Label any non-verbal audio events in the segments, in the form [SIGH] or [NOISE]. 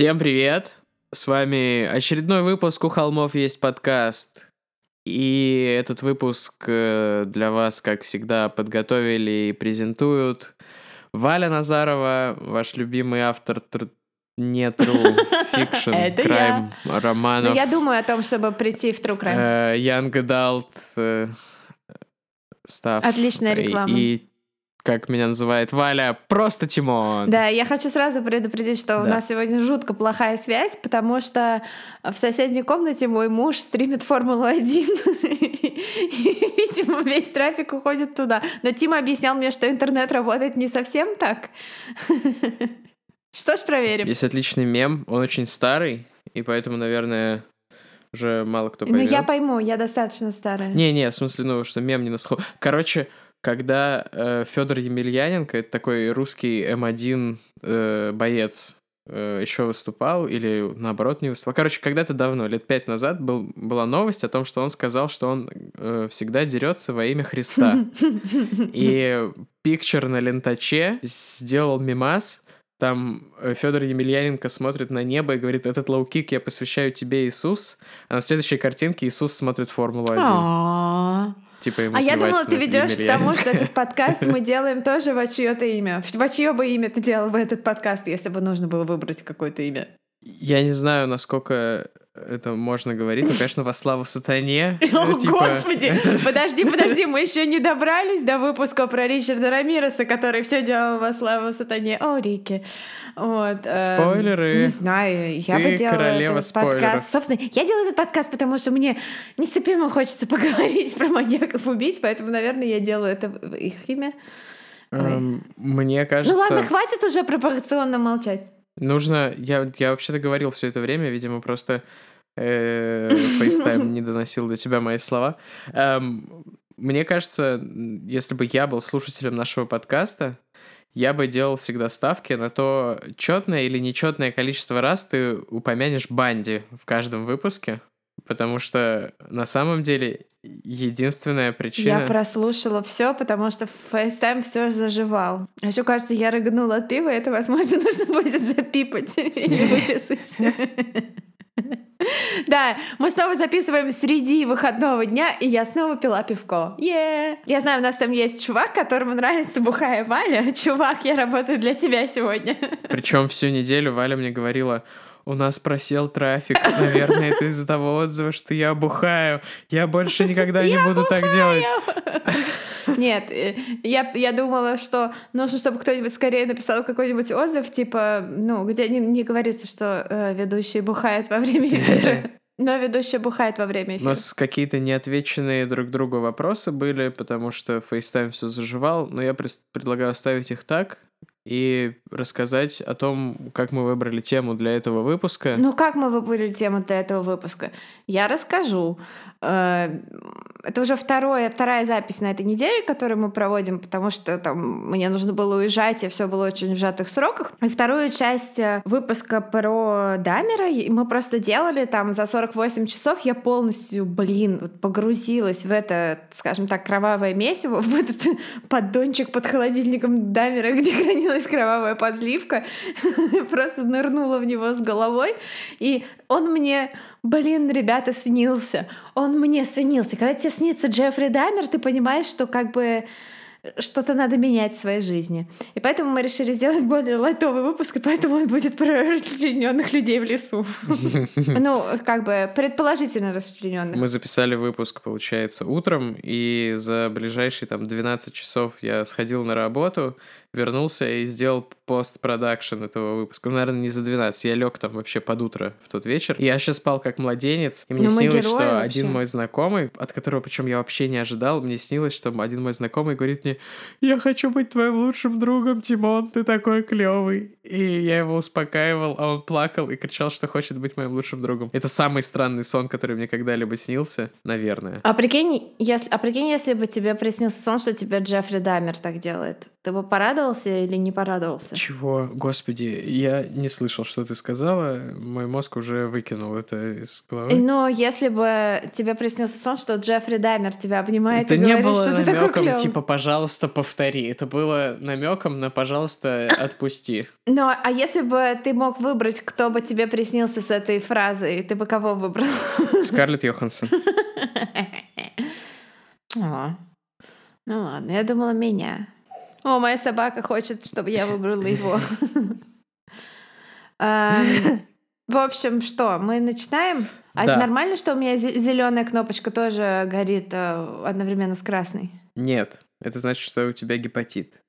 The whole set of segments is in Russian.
Всем привет! С вами очередной выпуск «У холмов есть подкаст». И этот выпуск э, для вас, как всегда, подготовили и презентуют Валя Назарова, ваш любимый автор тр... не true fiction, [LAUGHS] crime, Ну, романов. я думаю о том, чтобы прийти в True Crime. э, Young Adult э, stuff. Отличная реклама. И, как меня называет Валя, просто Тимон. Да, я хочу сразу предупредить, что у Да. нас сегодня жутко плохая связь, потому что в соседней комнате мой муж стримит Формулу-1. И, [LAUGHS] Видимо, весь трафик уходит туда. Но Тима объяснял мне, что интернет работает не совсем так. [LAUGHS] Что ж, проверим. Есть отличный мем, он очень старый, и поэтому, наверное, уже мало кто Ну, поймет. я пойму, я достаточно старая. Не-не, в смысле, ну, что мем не на слуху. Короче, когда Федор Емельяненко, это такой русский M1 э, боец, еще выступал, или наоборот не выступал. Короче, когда-то давно, лет пять назад, был, была новость о том, что он сказал, что он э, всегда дерется во имя Христа. [LAUGHS] И пикчер на лентаче сделал мемас, там Федор Емельяненко смотрит на небо и говорит, этот лоу-кик я посвящаю тебе, Иисус. А на следующей картинке Иисус смотрит Формулу-1. А Типа ему А я думала, ты ведешь к тому, что этот подкаст мы [LAUGHS] делаем тоже во чье-то имя. Во чье бы имя ты делал бы этот подкаст, если бы нужно было выбрать какое-то имя? Я не знаю, насколько это можно говорить, но, конечно, во славу сатане. [LAUGHS] О, Ну, типа, господи! Подожди, [LAUGHS] подожди, мы еще не добрались до выпуска про Ричарда Рамиреса, который все делал во славу сатане. О, Рики. Вот. эм, Спойлеры. Не знаю, я бы делала королева этот спойлеров. подкаст. Собственно, я делаю этот подкаст, потому что мне нестерпимо хочется [LAUGHS] поговорить про маньяков убийц, поэтому, наверное, я делаю это в их имя. Эм, Мне Ну кажется, ладно, хватит уже пропорционно молчать. Нужно... Я, я вообще-то говорил все это время, видимо, просто э, FaceTime не доносил до тебя мои слова. Эм, Мне кажется, если бы я был слушателем нашего подкаста, я бы делал всегда ставки на то, четное или нечетное количество раз ты упомянешь Банди в каждом выпуске. Потому что на самом деле единственная причина... Я прослушала все, потому что FaceTime все заживал. А еще кажется, я рыгнула от пива, это, возможно, [LAUGHS] нужно будет запипать или [LAUGHS] вырезать. [LAUGHS] Да, мы снова записываем среди выходного дня, и я снова пила пивко. Е! Я знаю, у нас там есть чувак, которому нравится бухая Валя. Чувак, я работаю для тебя сегодня. Причем всю неделю Валя мне говорила, у нас просел трафик, наверное, это из-за того отзыва, что я бухаю. Я больше никогда не буду так делать. Нет, э, я, я думала, что нужно, чтобы кто-нибудь скорее написал какой-нибудь отзыв, типа, ну, где не, не говорится, что э, ведущий бухает во время эфира. [LAUGHS] Но ведущий бухает во время У эфира. нас какие-то неотвеченные друг другу вопросы были, потому что FaceTime все заживал, но я предлагаю оставить их так и рассказать о том, как мы выбрали тему для этого выпуска. Ну, как мы выбрали тему для этого выпуска? Я расскажу. Э, Это уже второе, вторая запись на этой неделе, которую мы проводим, потому что там мне нужно было уезжать, и все было очень в сжатых сроках. И вторую часть э, выпуска про Дамера мы просто делали там за 48 часов. Я полностью, блин, погрузилась в это, скажем так, кровавое месиво, [LAUGHS] в этот поддончик под холодильником Дамера, где хранилась кровавая подливка. [LAUGHS] Просто нырнула в него с головой. И он мне, блин, ребята, снился. Он мне снился. Когда тебе снится Джеффри Дамер, ты понимаешь, что как бы что-то надо менять в своей жизни. И поэтому мы решили сделать более лайтовый выпуск, и поэтому он будет про расчлененных людей в лесу. [LAUGHS] Ну, как бы предположительно расчлененных. Мы записали выпуск, получается, утром, и за ближайшие там 12 часов я сходил на работу, вернулся и сделал постпродакшн этого выпуска. Ну, наверное, не за 12, я лег там вообще под утро в тот вечер. Я еще спал как младенец, и мне Ну, снилось, что вообще. один мой знакомый, от которого причем я вообще не ожидал, мне снилось, что один мой знакомый говорит мне, я хочу быть твоим лучшим другом, Тимон, ты такой клевый. И я его успокаивал, а он плакал и кричал, что хочет быть моим лучшим другом. Это самый странный сон, который мне когда-либо снился, наверное. А прикинь, если, а прикинь, если бы тебе приснился сон, что тебе Джеффри Дамер так делает. Ты бы порадовался или не порадовался? Чего? Господи, я не слышал, что ты сказала. Мой мозг уже выкинул это из головы. Но если бы тебе приснился сон, что Джеффри Даймер тебя обнимает это и не говорит, было что ты такой клёвый. типа, пожалуйста, повтори. Это было намеком на пожалуйста, отпусти. Ну, а если бы ты мог выбрать, кто бы тебе приснился с этой фразой, ты бы кого выбрал? Скарлетт Йоханссон. О, Ну ладно, я думала меня. О, моя собака хочет, чтобы я выбрала его. [LAUGHS] Эм, В общем, что, мы начинаем? А это Да. нормально, что у меня зеленая кнопочка тоже горит э, одновременно с красной? Нет, это значит, что у тебя гепатит.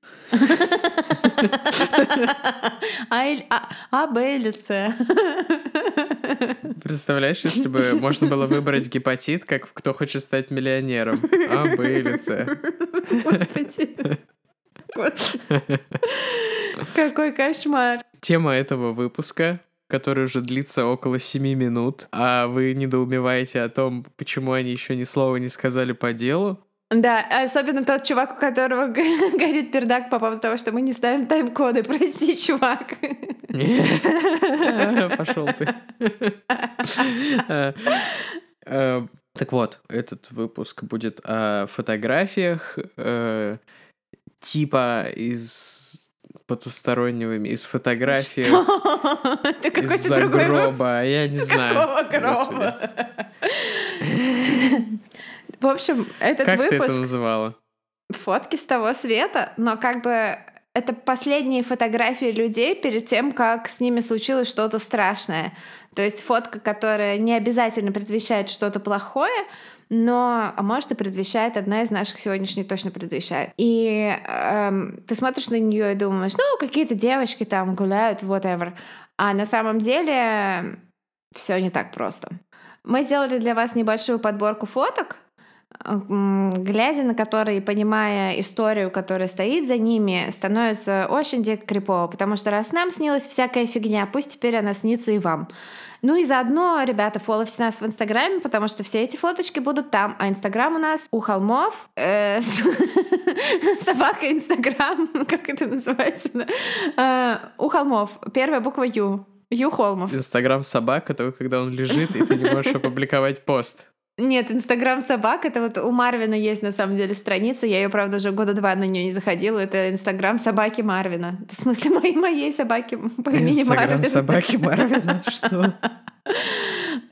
А, а, а, Б или С? Представляешь, если бы можно было выбрать гепатит, как «Кто хочет стать миллионером»? А, Б или С. Господи. Господи. Какой кошмар. Тема этого выпуска, который уже длится около семи минут, а вы недоумеваете о том, почему они еще ни слова не сказали по делу. Да, особенно тот чувак, у которого [LAUGHS] горит пердак по поводу того, что мы не ставим тайм-коды. Прости, чувак. [LAUGHS] Пошел ты. [LAUGHS] Э, э, Так вот, этот выпуск будет о фотографиях э, типа из потустороннего, из какой-то из-за гроба, я не знаю. Какого гроба? В общем, этот Как ты это выпуск называла? фотки с того света, но как бы это последние фотографии людей перед тем, как с ними случилось что-то страшное. То есть фотка, которая не обязательно предвещает что-то плохое, но, а может, и предвещает, одна из наших сегодняшних точно предвещает. И эм, ты смотришь на нее и думаешь, ну, какие-то девочки там гуляют, whatever. А на самом деле все не так просто. Мы сделали для вас небольшую подборку фоток, глядя на которые понимая историю, которая стоит за ними, становится очень дико крипово, потому что раз нам снилась всякая фигня, пусть теперь она снится и вам. Ну и заодно, ребята, фоловьте нас в Инстаграме, потому что все эти фоточки будут там. А Инстаграм у нас у холмов. э, [LAUGHS] Собака Инстаграм, [LAUGHS] как это называется? Э, У холмов. Первая буква Ю. Ю Холмов. Инстаграм собака, только когда он лежит, и ты не можешь опубликовать пост. Нет, Инстаграм собак, это вот у Марвина есть на самом деле страница, я ее, правда, уже года два на нее не заходила, это Инстаграм собаки Марвина. В смысле, [LAUGHS] моей, моей собаки по имени Инстаграм Марвин. собаки Марвина, [LAUGHS] что?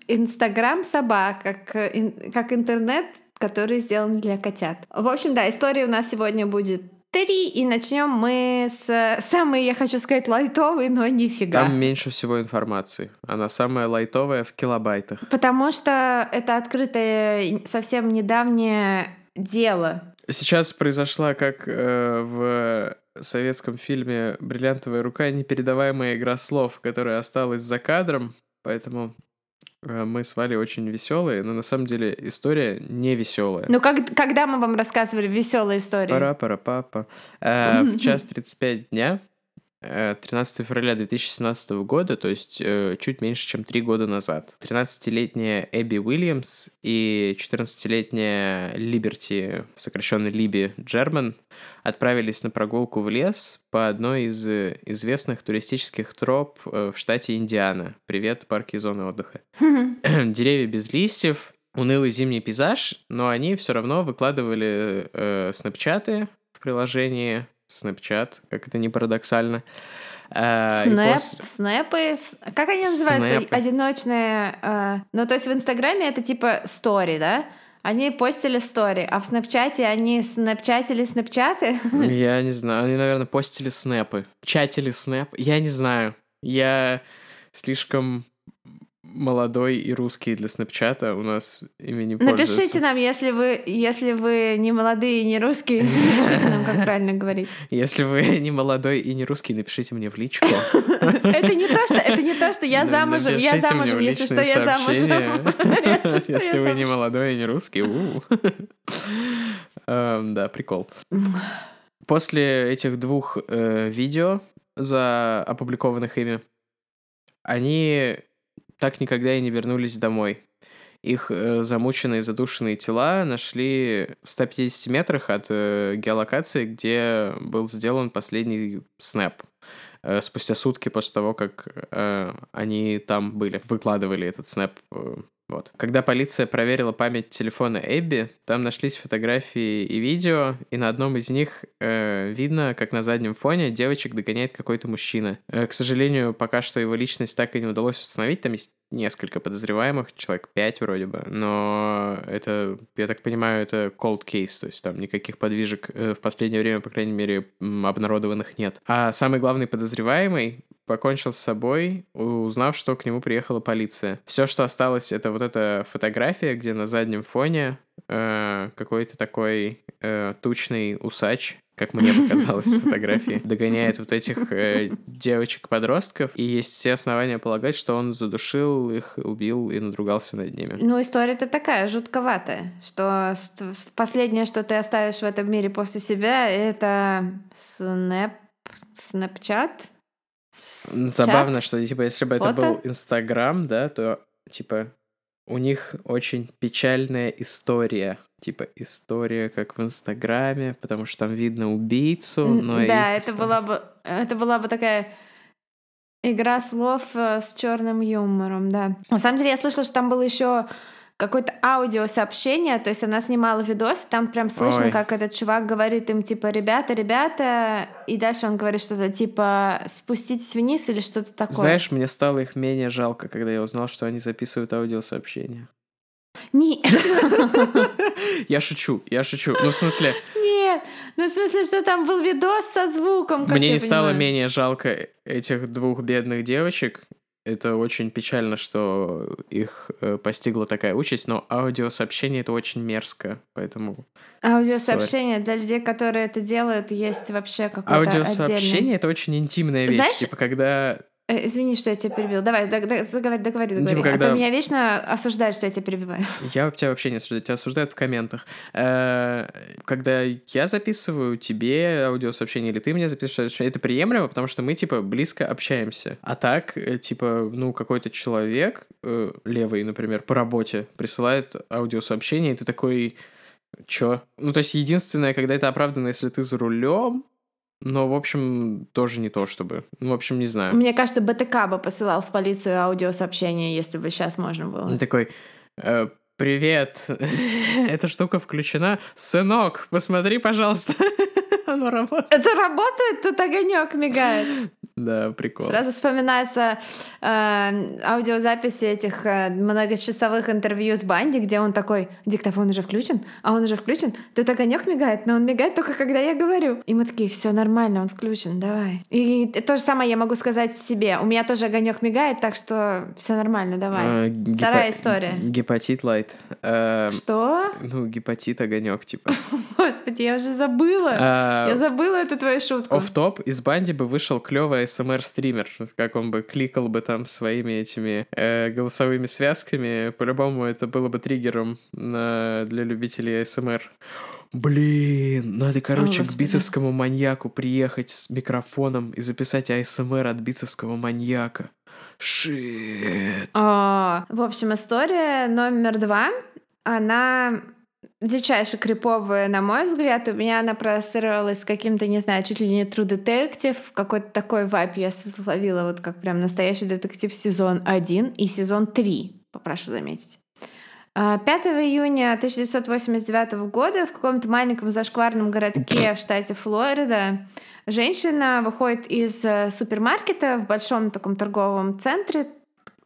Инстаграм собак, как, как интернет, который сделан для котят. В общем, да, истории у нас сегодня будет три, и начнем мы с самой, я хочу сказать, лайтовой, но нифига. Там меньше всего информации. Она самая лайтовая в килобайтах. Потому что это открытое совсем недавнее дело. Сейчас произошла, как э, в советском фильме «Бриллиантовая рука», непередаваемая игра слов, которая осталась за кадром, поэтому мы с Валей очень веселые, но на самом деле история не веселая. Ну, как, когда мы вам рассказывали веселые истории? пара пара папа В [LAUGHS] час 35 дня, э, 13 февраля 2017 года, то есть э, чуть меньше, чем три года назад, 13-летняя Эбби Уильямс и 14-летняя Либерти, сокращенно Либи Джерман, отправились на прогулку в лес по одной из э, известных туристических троп э, в штате Индиана. Привет, парки и зоны отдыха. [LAUGHS] Деревья без листьев, унылый зимний пейзаж, но они все равно выкладывали э, снапчаты в приложении Snapchat, как это не парадоксально. И Снэп, пос- снэпы, как они называются? Снэпы. Одиночные. э, ну, то есть в Инстаграме это типа стори, да? Они постили стори, а в Снапчате они снапчатили снапчаты. [LAUGHS] Я не знаю, они, наверное, постили снэпы. Чатили снэп. Я не знаю. Я слишком молодой и русский для снапчата. У нас ими не пользуются. Напишите нам, если вы, если вы не молодые и не русские, [LAUGHS] напишите нам, как правильно говорить. Если вы не молодой и не русский, напишите мне в личку. [LAUGHS] Это не то, что, это не то, что я замужем, я замужем, если что, я [LAUGHS] замужем. Если вы не молодой и не русский. Эм, Да, прикол. После этих двух э, видео, за опубликованных ими, они так никогда и не вернулись домой. их э, замученные, задушенные тела нашли в 150 метрах от э, геолокации, где был сделан последний снэп э, спустя сутки после того, как э, они там были, выкладывали этот снэп э, вот. Когда полиция проверила память телефона Эбби, там нашлись фотографии и видео, и на одном из них э, видно, как на заднем фоне девочек догоняет какой-то мужчина. Э, к сожалению, пока что его личность так и не удалось установить, там есть несколько подозреваемых, человек пять вроде бы, но это, я так понимаю, это cold case, то есть там никаких подвижек э, в последнее время, по крайней мере, обнародованных нет. А самый главный подозреваемый покончил с собой, узнав, что к нему приехала полиция. Все, что осталось, это вот эта фотография, где на заднем фоне э, какой-то такой э, тучный усач, как мне показалось с фотографии, [LAUGHS] догоняет вот этих э, девочек-подростков, и есть все основания полагать, что он задушил их, убил и надругался над ними. Ну, история-то такая, жутковатая, что последнее, что ты оставишь в этом мире после себя, это снэп, снэпчат, Забавно, что, типа, если бы это был Инстаграм, да, то, типа, у них очень печальная история. Типа, история, как в Инстаграме, потому что там видно убийцу, но Да, это была бы, это была бы такая игра слов э, с черным юмором, да. На самом деле, я слышала, что там было еще какое-то аудиосообщение, то есть она снимала видос, там прям слышно, Ой. как этот чувак говорит им, типа, ребята, ребята, и дальше он говорит что-то типа, спуститесь вниз или что-то такое. Знаешь, мне стало их менее жалко, когда я узнал, что они записывают аудиосообщение. Не. [LAUGHS] Я шучу, я шучу. Ну, в смысле... Нет, ну, в смысле, что там был видос со звуком, Мне не стало менее жалко этих двух бедных девочек, это очень печально, что их э, постигла такая участь, но аудиосообщение это очень мерзко, поэтому... Аудиосообщение для людей, которые это делают, есть вообще какое-то Аудиосообщение это очень интимная вещь, Знаешь, типа когда извини, что я тебя перебил. Давай, договори, договори, договори. Типа, когда... А то меня вечно осуждают, что я тебя перебиваю. Я тебя вообще не осуждаю, тебя осуждают в комментах. Э, когда я записываю тебе аудиосообщение, или ты мне записываешь, это приемлемо, потому что мы, типа, близко общаемся. А так, э, типа, ну, какой-то человек, левый, например, по работе, присылает аудиосообщение, и ты такой... Чё? Ну, то есть единственное, когда это оправдано, если ты за рулем, но, в общем, тоже не то чтобы. Ну, в общем, не знаю. Мне кажется, БТК бы посылал в полицию аудиосообщение, если бы сейчас можно было. Он такой, э, привет, [LAUGHS] эта штука включена. Сынок, посмотри, пожалуйста. [LAUGHS] Оно работает. Это работает, тут огонек мигает. Да, прикол. Сразу вспоминается э, аудиозаписи этих э, многочасовых интервью с Банди, где он такой, диктофон уже включен, а он уже включен, тут огонек мигает, но он мигает только когда я говорю. И мы такие, все нормально, он включен, давай. И то же самое я могу сказать себе. У меня тоже огонек мигает, так что все нормально, давай. А, гипо... Вторая история. Гепатит лайт. А, Что? Ну, гепатит огонек, типа. [LAUGHS] Господи, я уже забыла. А... Я забыла эту твою шутку. Оф-топ из Банди бы вышел клевая СМР-стример, как он бы кликал бы там своими этими э, голосовыми связками. По-любому это было бы триггером на... для любителей СМР. Блин, надо, короче, О, к бицевскому маньяку приехать с микрофоном и записать АСМР от бицевского маньяка. Шит. А, в общем, история номер два. Она дичайше криповая, на мой взгляд. У меня она проассоциировалась с каким-то, не знаю, чуть ли не True Detective. Какой-то такой вайп я словила, вот как прям настоящий детектив сезон 1 и сезон 3, попрошу заметить. 5 а, июня 1989 года в каком-то маленьком зашкварном городке в штате Флорида женщина выходит из э, супермаркета в большом таком торговом центре,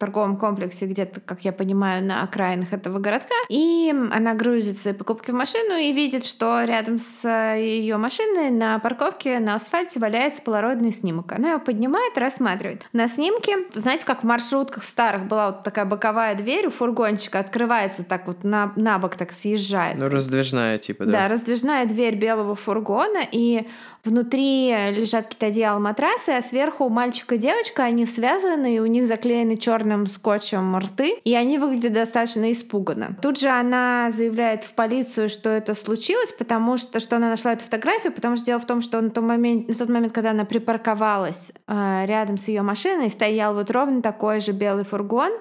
торговом комплексе, где-то, как я понимаю, на окраинах этого городка. И она грузит свои покупки в машину и видит, что рядом с ее машиной на парковке на асфальте валяется полароидный снимок. Она его поднимает, рассматривает. На снимке, знаете, как в маршрутках в старых была вот такая боковая дверь у фургончика, открывается так вот на, на бок, так съезжает. Ну, раздвижная типа, да? Да, раздвижная дверь белого фургона, и Внутри лежат какие-то одеяла, матрасы, а сверху мальчик и девочка, они связаны, и у них заклеены черным скотчем рты, и они выглядят достаточно испуганно. Тут же она заявляет в полицию, что это случилось, потому что, что она нашла эту фотографию, потому что дело в том, что на тот момент, на тот момент когда она припарковалась э, рядом с ее машиной, стоял вот ровно такой же белый фургон,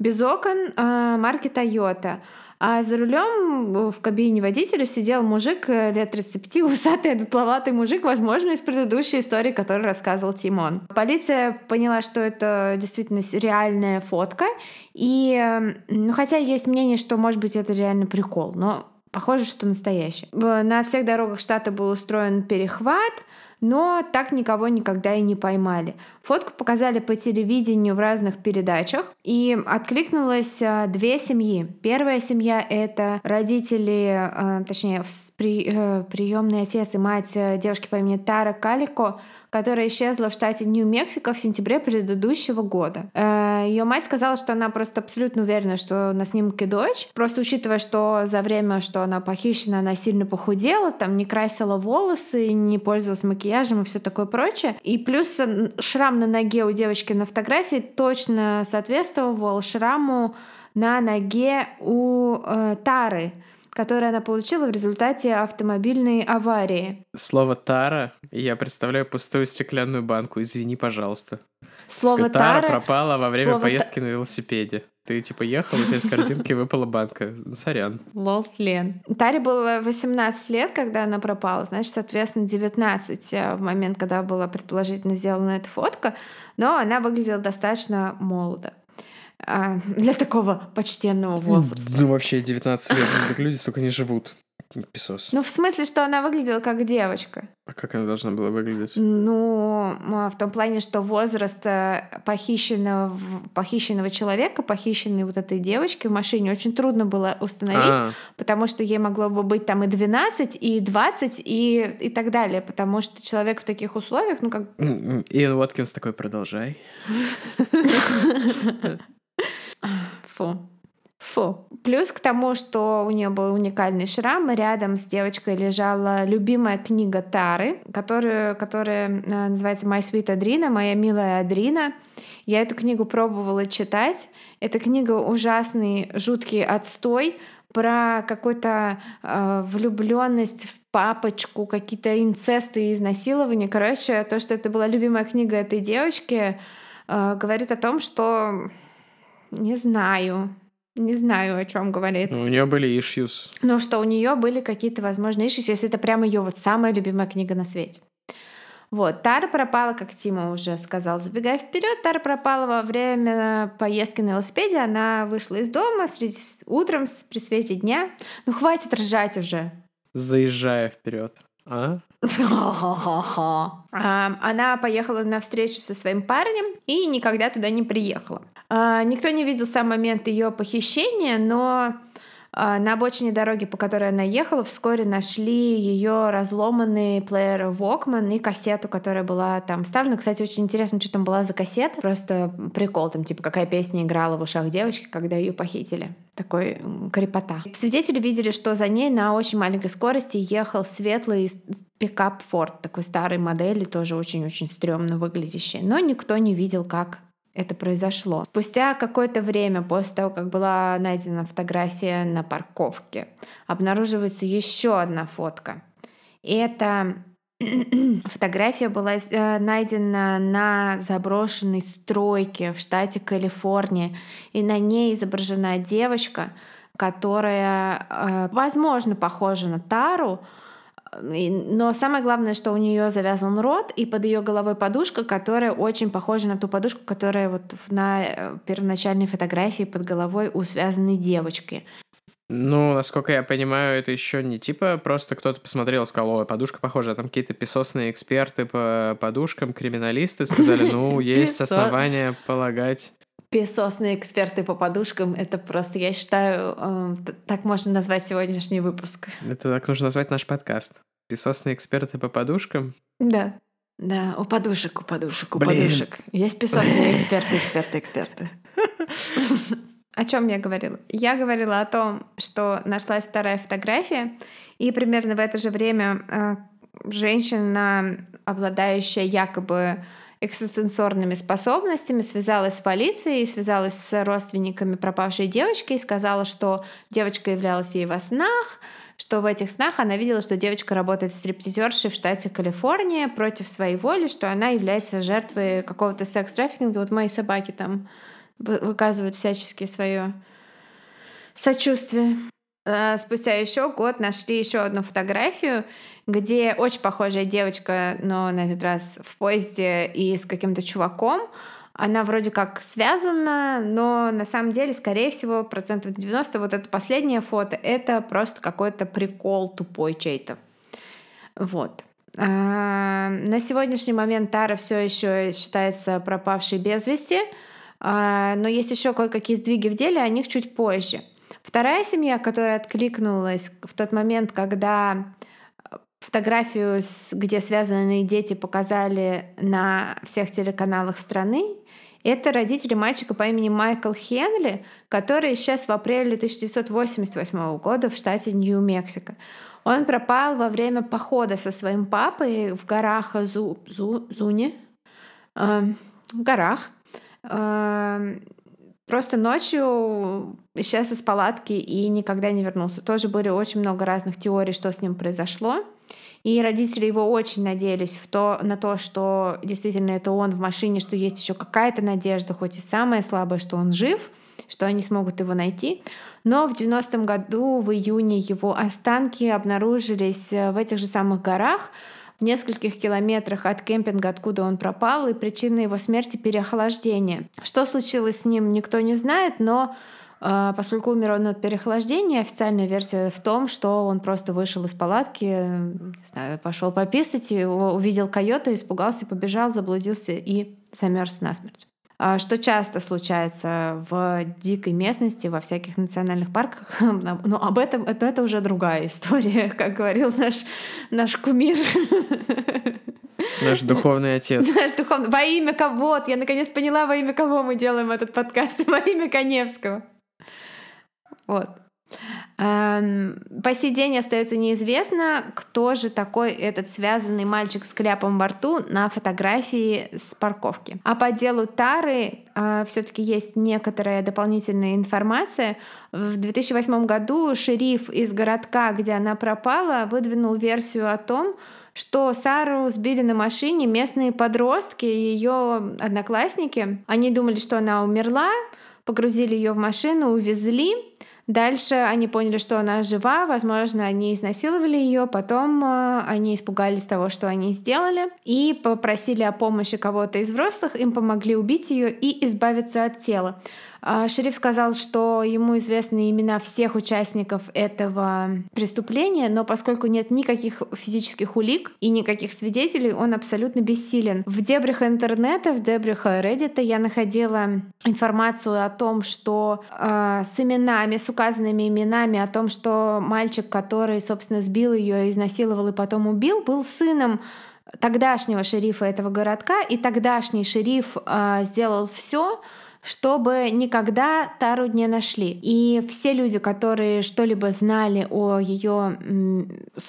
без окон э, марки Toyota. А за рулем в кабине водителя сидел мужик э, лет 35, [LAUGHS] усатый, дутловатый мужик, возможно, из предыдущей истории, которую рассказывал Тимон. Полиция поняла, что это действительно реальная фотка. И, э, ну, хотя есть мнение, что, может быть, это реально прикол, но похоже, что настоящий. На всех дорогах штата был устроен перехват — но так никого никогда и не поймали. Фотку показали по телевидению в разных передачах, и откликнулось а, две семьи. Первая семья — это родители, а, точнее, э, приемный отец и мать э, девушки по имени Тара Калико, которая исчезла в штате Нью-Мексико в сентябре предыдущего года. Э, Ее мать сказала, что она просто абсолютно уверена, что на снимке дочь. Просто учитывая, что за время, что она похищена, она сильно похудела, там не красила волосы, не пользовалась макияжем и все такое прочее. И плюс шрам на ноге у девочки на фотографии точно соответствовал шраму на ноге у э, Тары которое она получила в результате автомобильной аварии. Слово «тара» я представляю пустую стеклянную банку. Извини, пожалуйста. Слово «тара» пропало во время Слово поездки та... на велосипеде. Ты типа ехал, у тебя из [LAUGHS] корзинки выпала банка. Сорян. Лол, Лен. Таре было 18 лет, когда она пропала. Значит, соответственно, 19 э, в момент, когда была предположительно сделана эта фотка. Но она выглядела достаточно молодо. А, [LAUGHS] для такого почтенного возраста. Ну, вообще, 19 лет, так люди столько не живут. Песос. Ну, в смысле, что она выглядела как девочка. А как она должна была выглядеть? Ну, в том плане, что возраст э, похищенного, похищенного человека, похищенной вот этой девочки в машине очень трудно было установить, а. потому что ей могло бы быть там и 12, и 20, и, и так далее, потому что человек в таких условиях, ну как... Иэн Уоткинс такой, продолжай. [LAUGHS] [LAUGHS] Фу. Фу. Плюс к тому, что у нее был уникальный шрам, рядом с девочкой лежала любимая книга Тары, которую, которая э, называется «My Sweet Адрина», «Моя милая Адрина». Я эту книгу пробовала читать. Эта книга ужасный, жуткий отстой про какую-то э, влюбленность в папочку, какие-то инцесты и изнасилования. Короче, то, что это была любимая книга этой девочки, э, говорит о том, что не знаю. Не знаю, о чем говорит. Ну, у нее были issues. Ну, что у нее были какие-то, возможно, issues, если это прямо ее вот самая любимая книга на свете. Вот, Тара пропала, как Тима уже сказал, забегая вперед, Тара пропала во время поездки на велосипеде. Она вышла из дома среди, утром при свете дня. Ну, хватит ржать уже. Заезжая вперед. [LAUGHS] А? Она поехала на встречу со своим парнем и никогда туда не приехала. А, никто не видел сам момент ее похищения, но а, на обочине дороги, по которой она ехала, вскоре нашли ее разломанный плеер Walkman и кассету, которая была там вставлена. Кстати, очень интересно, что там была за кассета. Просто прикол, там типа какая песня играла в ушах девочки, когда ее похитили. Такой крепота. Свидетели видели, что за ней на очень маленькой скорости ехал светлый пикап Ford, такой старой модели, тоже очень-очень стрёмно выглядящий. Но никто не видел, как это произошло. Спустя какое-то время после того, как была найдена фотография на парковке, обнаруживается еще одна фотка. И эта [CLEARS THROAT] фотография была э, найдена на заброшенной стройке в штате Калифорния, и на ней изображена девочка, которая, э, возможно, похожа на Тару, но самое главное, что у нее завязан рот, и под ее головой подушка, которая очень похожа на ту подушку, которая вот на э, первоначальной фотографии под головой у связанной девочки. Ну, насколько я понимаю, это еще не типа просто кто-то посмотрел, сказал, ой, подушка похожа, а там какие-то песосные эксперты по подушкам, криминалисты сказали, ну, [LAUGHS] есть основания полагать Песосные эксперты по подушкам — это просто, я считаю, э, так можно назвать сегодняшний выпуск. Это так нужно назвать наш подкаст. Песосные эксперты по подушкам? Да. Да, у подушек, у подушек, у Блин. подушек. Есть песосные [LAUGHS] эксперты, эксперты, эксперты. [LAUGHS] О чем я говорила? Я говорила о том, что нашлась вторая фотография, и примерно в это же время э, женщина, обладающая якобы экстрасенсорными способностями, связалась с полицией, связалась с родственниками пропавшей девочки и сказала, что девочка являлась ей во снах, что в этих снах она видела, что девочка работает стриптизершей в штате Калифорния против своей воли, что она является жертвой какого-то секс-траффикинга. Вот мои собаки там выказывают всячески свое сочувствие. А, спустя еще год нашли еще одну фотографию, где очень похожая девочка, но на этот раз в поезде и с каким-то чуваком. Она вроде как связана, но на самом деле, скорее всего, процентов 90 вот это последнее фото, это просто какой-то прикол тупой чей-то. Вот. А, на сегодняшний момент Тара все еще считается пропавшей без вести, а, но есть еще кое-какие сдвиги в деле, о них чуть позже. Вторая семья, которая откликнулась в тот момент, когда фотографию, где связанные дети показали на всех телеканалах страны, это родители мальчика по имени Майкл Хенли, который исчез в апреле 1988 года в штате Нью-Мексико. Он пропал во время похода со своим папой в горах Зу, Зу, Зуни, э, в горах. Э, просто ночью исчез из палатки и никогда не вернулся. Тоже были очень много разных теорий, что с ним произошло. И родители его очень надеялись в то, на то, что действительно это он в машине, что есть еще какая-то надежда, хоть и самая слабая, что он жив, что они смогут его найти. Но в 90-м году, в июне, его останки обнаружились э, в этих же самых горах, в нескольких километрах от кемпинга, откуда он пропал, и причина его смерти — переохлаждение. Что случилось с ним, никто не знает, но э, Поскольку умер он от переохлаждения, официальная версия в том, что он просто вышел из палатки, не знаю, пошел пописать, увидел койота, испугался, побежал, заблудился и замерз насмерть. А, что часто случается в дикой местности, во всяких национальных парках. [LAUGHS] Но об этом это, это уже другая история, [LAUGHS] как говорил наш, наш кумир. [LAUGHS] Наш духовный отец. Наш духовный... Во имя кого? Я наконец поняла, во имя кого мы делаем этот подкаст. Во имя Коневского. Вот. По сей день остается неизвестно, кто же такой этот связанный мальчик с кляпом во рту на фотографии с парковки. А по делу Тары э, все-таки есть некоторая дополнительная информация. В 2008 году шериф из городка, где она пропала, выдвинул версию о том, что Сару сбили на машине местные подростки, ее одноклассники. Они думали, что она умерла, погрузили ее в машину, увезли. Дальше они поняли, что она жива, возможно, они изнасиловали ее, потом э, они испугались того, что они сделали, и попросили о помощи кого-то из взрослых, им помогли убить ее и избавиться от тела. А, шериф сказал, что ему известны имена всех участников этого преступления, но поскольку нет никаких физических улик и никаких свидетелей, он абсолютно бессилен. В дебрях интернета, в дебрях Reddit я находила информацию о том, что э, с именами, с указанными именами, о том, что мальчик, который, собственно, сбил ее, изнасиловал и потом убил, был сыном тогдашнего шерифа этого городка, и тогдашний шериф э, сделал все, чтобы никогда Тару не нашли. И все люди, которые что-либо знали о ее,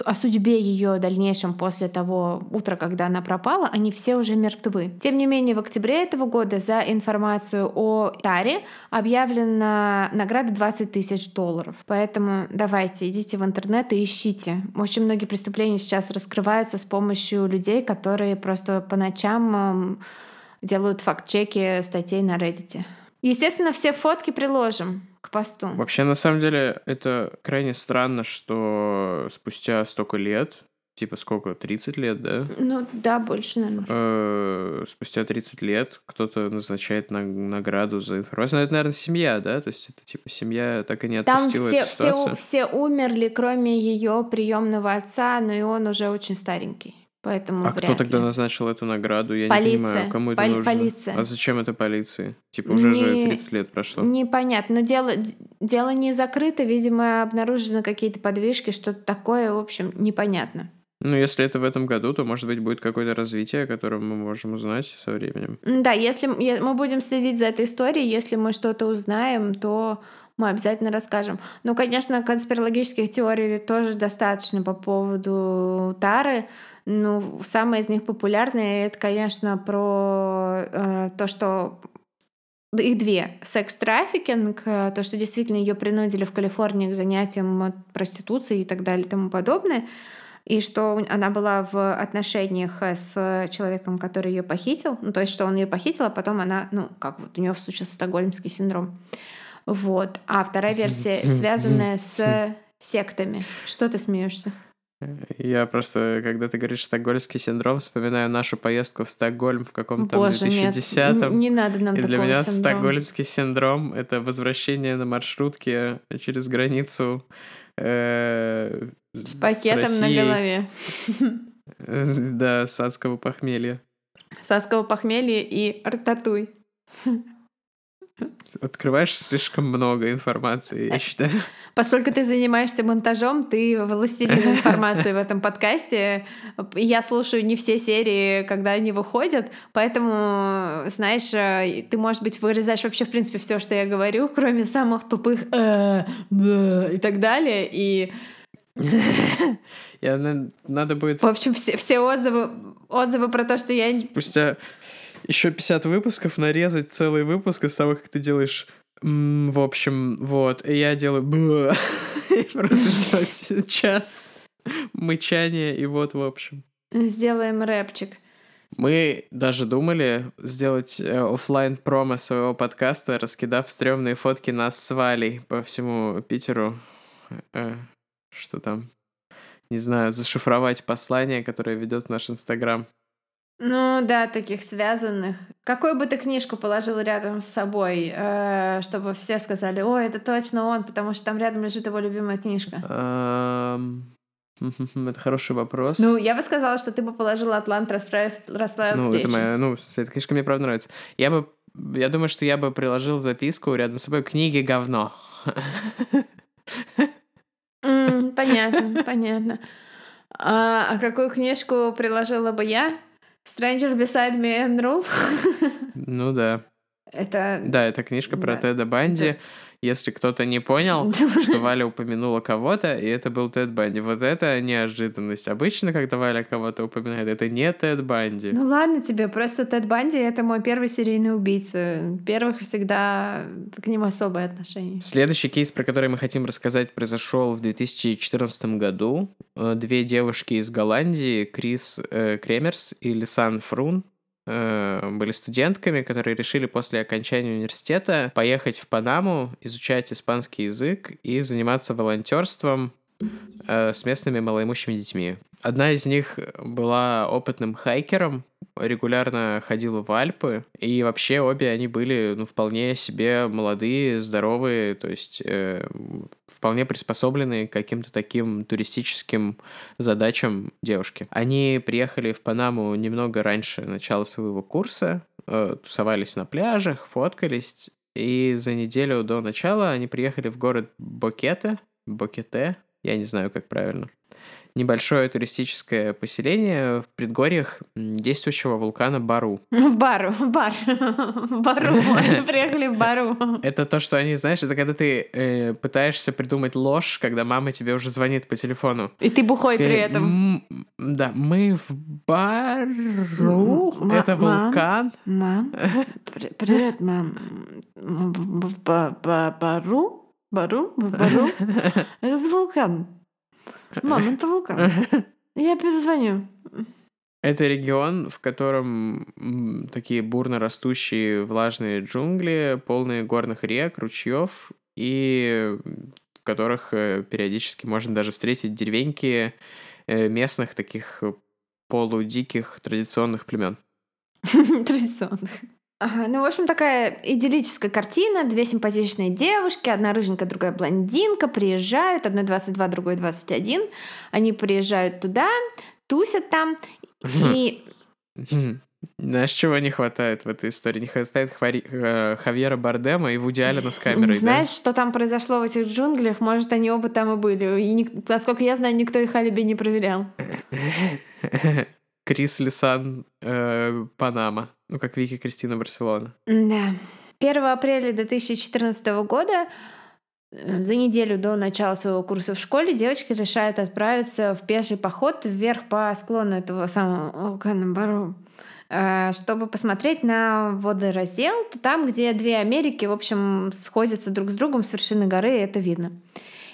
о судьбе ее дальнейшем после того утра, когда она пропала, они все уже мертвы. Тем не менее, в октябре этого года за информацию о Таре объявлена награда 20 тысяч долларов. Поэтому давайте, идите в интернет и ищите. Очень многие преступления сейчас раскрываются с помощью людей, которые просто по ночам делают факт-чеки статей на Reddit. Естественно, все фотки приложим к посту. Вообще, на самом деле, это крайне странно, что спустя столько лет, типа сколько, 30 лет, да? Ну да, больше, наверное. Э, спустя 30 лет кто-то назначает награду за информацию. Ну, это, наверное, семья, да? То есть это типа семья так и не отпустила Там все, все, все умерли, кроме ее приемного отца, но и он уже очень старенький. Поэтому а кто тогда ли. назначил эту награду? Я полиция. не понимаю, кому это Поли- нужно. Полиция. А зачем это полиции? Типа уже не, же 30 лет прошло. Непонятно. Но дело, дело не закрыто. Видимо, обнаружены какие-то подвижки, что-то такое. В общем, непонятно. Ну, если это в этом году, то, может быть, будет какое-то развитие, о котором мы можем узнать со временем. Да, если мы будем следить за этой историей, если мы что-то узнаем, то мы обязательно расскажем. Ну, конечно, конспирологических теорий тоже достаточно по поводу Тары. Ну, самое из них популярное это, конечно, про э, то, что их две. Секс-трафикинг, э, то, что действительно ее принудили в Калифорнии к занятиям проституцией и так далее и тому подобное. и что она была в отношениях э, с человеком, который ее похитил, ну то есть что он ее похитил, а потом она, ну как вот у нее случился стокгольмский синдром. Вот. А вторая версия [LAUGHS] связанная с сектами. Что ты смеешься? Я просто, когда ты говоришь стокгольмский синдром, вспоминаю нашу поездку в Стокгольм в каком-то 2010-м. Не, не надо нам И для меня синдрома. стокгольмский синдром — это возвращение на маршрутке через границу э, С пакетом на Россией. голове. Да, с адского похмелья. Сасково похмелье и рататуй. Открываешь слишком много информации, я считаю. Поскольку ты занимаешься монтажом, ты властелин [LAUGHS] информации в этом подкасте. Я слушаю не все серии, когда они выходят, поэтому, знаешь, э, ты, может быть, вырезаешь вообще, в принципе, все, что я говорю, кроме самых тупых «э», и так далее. И, [LAUGHS] Я, на- надо будет в общем, все, все отзывы, отзывы про то, что я... спустя еще 50 выпусков нарезать целый выпуск из того, как ты делаешь «М, в общем, вот, и я делаю [LAUGHS] просто сделать час мычания, и вот, в общем. Сделаем рэпчик. Мы даже думали сделать офлайн промо своего подкаста, раскидав стрёмные фотки нас с Валей по всему Питеру. Э, Что там? Не знаю, зашифровать послание, которое ведет наш Инстаграм. Ну да, таких связанных. Какую бы ты книжку положил рядом с собой, э, чтобы все сказали, ой, это точно он, потому что там рядом лежит его любимая книжка? [LAUGHS] Это хороший вопрос. Ну, я бы сказала, что ты бы положила Атлант, расправив, расправив Ну, плечи. это моя, ну, эта книжка мне правда нравится. Я бы, я думаю, что я бы приложил записку рядом с собой книги говно. Понятно, [LAUGHS] понятно. А, а какую книжку приложила бы я? Stranger Beside Me and Rule? Ну да. Это... Да, это книжка про Да. Теда Банди. Если кто-то не понял, [LAUGHS] что Валя упомянула кого-то, и это был Тед Банди. Вот это неожиданность. Обычно, когда Валя кого-то упоминает, это не Тед Банди. Ну ладно тебе, просто Тед Банди — это мой первый серийный убийца. Первых всегда к ним особое отношение. Следующий кейс, про который мы хотим рассказать, произошел в 2014 году. Э, Две девушки из Голландии, Крис э, Кремерс и Лисан Фрун, были студентками, которые решили после окончания университета поехать в Панаму, изучать испанский язык и заниматься волонтерством э, с местными малоимущими детьми. Одна из них была опытным хайкером, регулярно ходила в Альпы, и вообще обе они были ну, вполне себе молодые, здоровые, то есть э, вполне приспособленные к каким-то таким туристическим задачам девушки. Они приехали в Панаму немного раньше начала своего курса, э, тусовались на пляжах, фоткались, и за неделю до начала они приехали в город Бокете, Бокете, я не знаю, как правильно. Небольшое туристическое поселение в предгорьях действующего вулкана Бару. [LAUGHS] В бару, в бар. [LAUGHS] В бару. [LAUGHS] Приехали в бару. Это то, что они, знаешь, это когда ты э, пытаешься придумать ложь, когда мама тебе уже звонит по телефону. И ты бухой при этом. «М, Да, мы в Бару. М, Это мам. вулкан. Мам, при- привет, мам. В в ба- ба- бару? Бару? Бару? [LAUGHS] Это вулкан. Мам, это вулкан. Я перезвоню. Это регион, в котором такие бурно растущие влажные джунгли, полные горных рек, ручьев, и в которых э, периодически можно даже встретить деревеньки э, местных таких полудиких традиционных племен. [LAUGHS] Традиционных. Ага, ну, в общем, такая идиллическая картина. Две симпатичные девушки, одна рыженькая, другая блондинка, приезжают, одной 22, другой 21. Они приезжают туда, тусят там, и Знаешь, чего не хватает в этой истории? Не хватает Хвари- э, Хавьера Бардема и Вуди Аллена с камерой, знаешь, что там произошло в этих джунглях? Может, они оба там и были. И, насколько я знаю, никто их алиби не проверял. [LAUGHS] Крис Лисан э, Панама. Ну, как Вики Кристина Барселона. Да. 1 апреля 2014 года, э, за неделю до начала своего курса в школе, девочки решают отправиться в пеший поход вверх по склону этого самого вулкана Бару, э, чтобы посмотреть на водораздел, то там, где две Америки, в общем, сходятся друг с другом с вершины горы, это видно.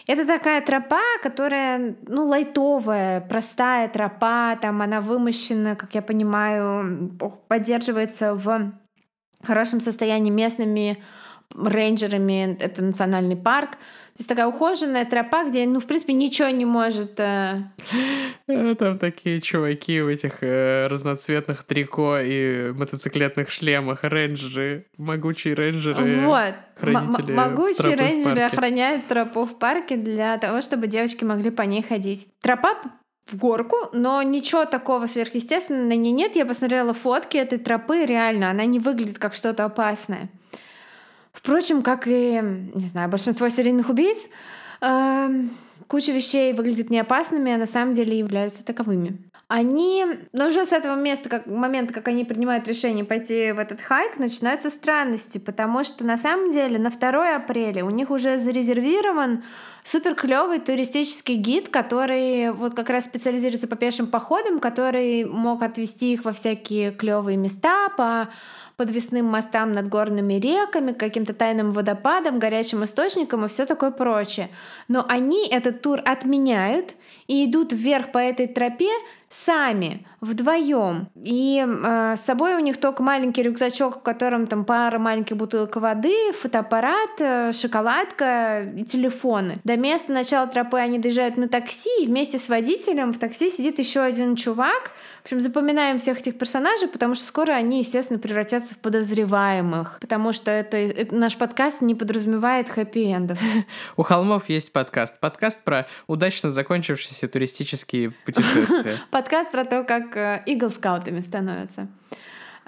Это такая тропа, которая, ну, лайтовая, простая тропа, там она вымощена, как я понимаю, поддерживается в хорошем состоянии местными рейнджерами, это национальный парк. То есть такая ухоженная тропа, где, ну, в принципе, ничего не может... Э... э там такие чуваки в этих э, разноцветных трико и мотоциклетных шлемах, рейнджеры, могучие рейнджеры. Вот. Хранители могучие рейнджеры охраняют тропу в парке для того, чтобы девочки могли по ней ходить. Тропа в горку, но ничего такого сверхъестественного на ней нет. Я посмотрела фотки этой тропы, реально, она не выглядит как что-то опасное. Впрочем, как и, не знаю, большинство серийных убийц, э, куча вещей выглядит неопасными, а на самом деле являются таковыми. Они, но уже с этого места, как момента, как они принимают решение пойти в этот хайк, начинаются странности, потому что на самом деле на 2 апреля у них уже зарезервирован супер клевый туристический гид, который вот как раз специализируется по пешим походам, который мог отвести их во всякие клевые места, по подвесным мостам над горными реками, каким-то тайным водопадам, горячим источникам и все такое прочее. Но они этот тур отменяют и идут вверх по этой тропе сами, вдвоем. И э, с собой у них только маленький рюкзачок, в котором там пара маленьких бутылок воды, фотоаппарат, э, шоколадка и телефоны. До места начала тропы они доезжают на такси, и вместе с водителем в такси сидит еще один чувак. В общем, запоминаем всех этих персонажей, потому что скоро они, естественно, превратятся в подозреваемых. Потому что это, это наш подкаст не подразумевает хэппи-эндов. [LAUGHS] У холмов есть подкаст. Подкаст про удачно закончившиеся туристические путешествия. [LAUGHS] Подкаст про то, как игл-скаутами становятся.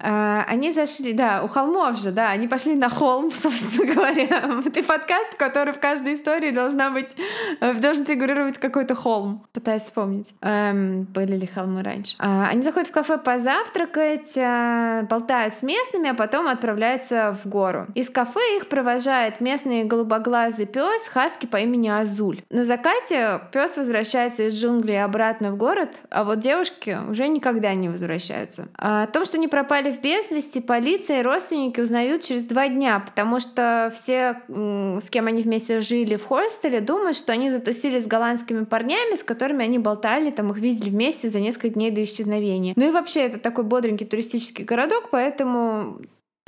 А, они зашли, да, у холмов же, да, они пошли на холм, [LAUGHS] собственно говоря. Это подкаст, который в каждой истории должна быть, э, должен фигурировать какой-то холм. Пытаюсь вспомнить, эм, были ли холмы раньше. А, они заходят в кафе позавтракать, а, болтают с местными, а потом отправляются в гору. Из кафе их провожает местный голубоглазый пес Хаски по имени Азуль. На закате пес возвращается из джунглей обратно в город, а вот девушки уже никогда не возвращаются. О том, что они пропали пропали в без вести, полиция и родственники узнают через два дня, потому что все, с кем они вместе жили в хостеле, думают, что они затусили с голландскими парнями, с которыми они болтали, там их видели вместе за несколько дней до исчезновения. Ну и вообще это такой бодренький туристический городок, поэтому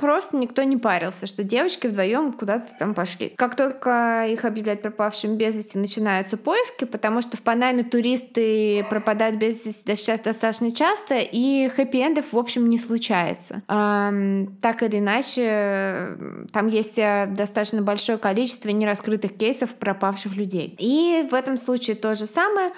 просто никто не парился, что девочки вдвоем куда-то там пошли. Как только их объявляют пропавшими без вести, начинаются поиски, потому что в Панаме туристы пропадают без вести достаточно часто, и хэппи-эндов, в общем, не случается. Эм, так или иначе, там есть э, достаточно большое количество нераскрытых кейсов пропавших людей. И в этом случае то же самое.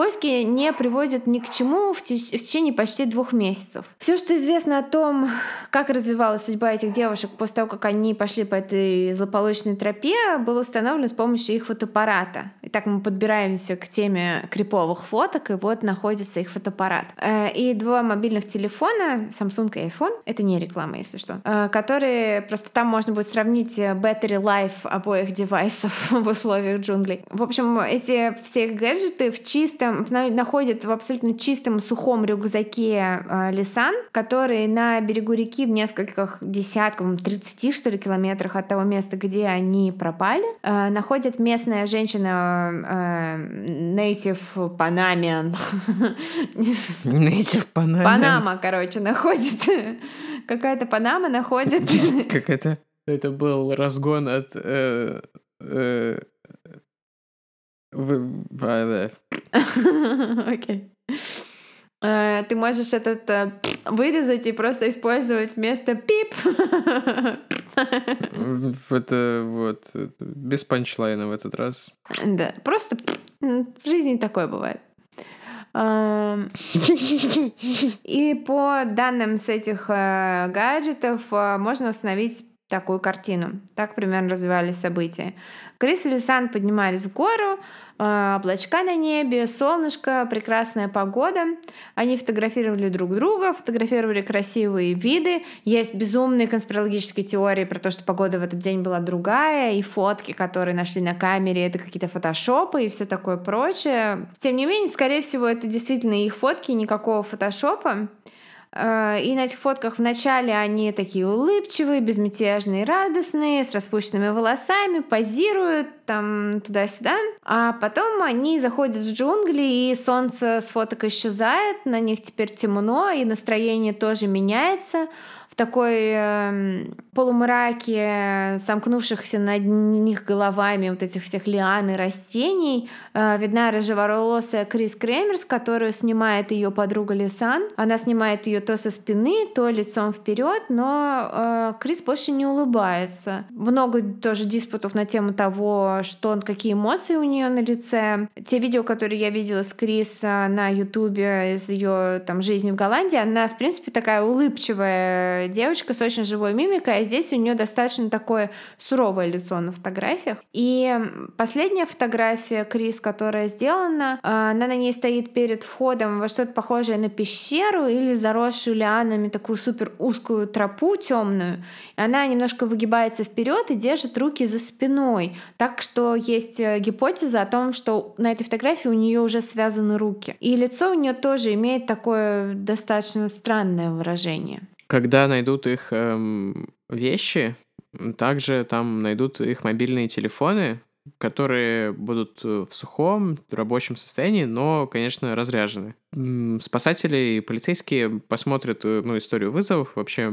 Поиски не приводят ни к чему в, теч- в течение почти двух месяцев. Все, что известно о том, как развивалась судьба этих девушек после того, как они пошли по этой злополучной тропе, было установлено с помощью их фотоаппарата. Итак, мы подбираемся к теме криповых фоток, и вот находится их фотоаппарат. Э, и два мобильных телефона, Samsung и iPhone, это не реклама, если что, э, которые просто там можно будет сравнить battery life обоих девайсов [LAUGHS] в условиях джунглей. В общем, эти все гаджеты в чистом, находят в абсолютно чистом сухом рюкзаке э, Лисан, который на берегу реки в нескольких десяткам, 30, что ли, километрах от того места, где они пропали, э, находит местная женщина э, Native Panamian. [LAUGHS] Native Panamian. Панама, короче, находит. [LAUGHS] Какая-то Панама находит. [LAUGHS] Как это? Это был разгон от... Э, [LAUGHS] Окей. Э, ты можешь этот э, вырезать и просто использовать вместо пип. [LAUGHS] Это вот без панчлайна в этот раз. Да, просто в жизни такое бывает. [LAUGHS] И по данным с этих э, гаджетов можно установить такую картину. Так примерно развивались события. Крис и Лисан поднимались в гору, а, облачка на небе, солнышко, прекрасная погода. Они фотографировали друг друга, фотографировали красивые виды. Есть безумные конспирологические теории про то, что погода в этот день была другая, и фотки, которые нашли на камере, это какие-то фотошопы и все такое прочее. Тем не менее, скорее всего, это действительно их фотки, никакого фотошопа. Э, и на этих фотках вначале они такие улыбчивые, безмятежные, радостные, с распущенными волосами, позируют там туда-сюда. А потом они заходят в джунгли, и солнце с фоток исчезает, на них теперь темно, и настроение тоже меняется в такой э, полумраке, сомкнувшихся над них головами вот этих всех лиан и растений, видна рыжеволосая Крис Кремерс, которую снимает ее подруга Лисан. Она снимает ее то со спины, то лицом вперед, но э, Крис больше не улыбается. Много тоже диспутов на тему того, что какие эмоции у нее на лице. Те видео, которые я видела с Крис э, на Ютубе из ее там жизни в Голландии, она в принципе такая улыбчивая девочка с очень живой мимикой, а здесь у нее достаточно такое суровое лицо на фотографиях. И последняя фотография Крис, которая сделана, она на ней стоит перед входом во что-то похожее на пещеру или заросшую лианами такую супер узкую тропу темную. Она немножко выгибается вперед и держит руки за спиной. Так что есть э, гипотеза о том, что на этой фотографии у нее уже связаны руки. И лицо у нее тоже имеет такое достаточно странное выражение. Когда найдут их эм, вещи, также там найдут их мобильные телефоны, которые будут э, в сухом рабочем состоянии, но, конечно, разряжены. Спасатели и полицейские посмотрят э, ну, историю вызовов, вообще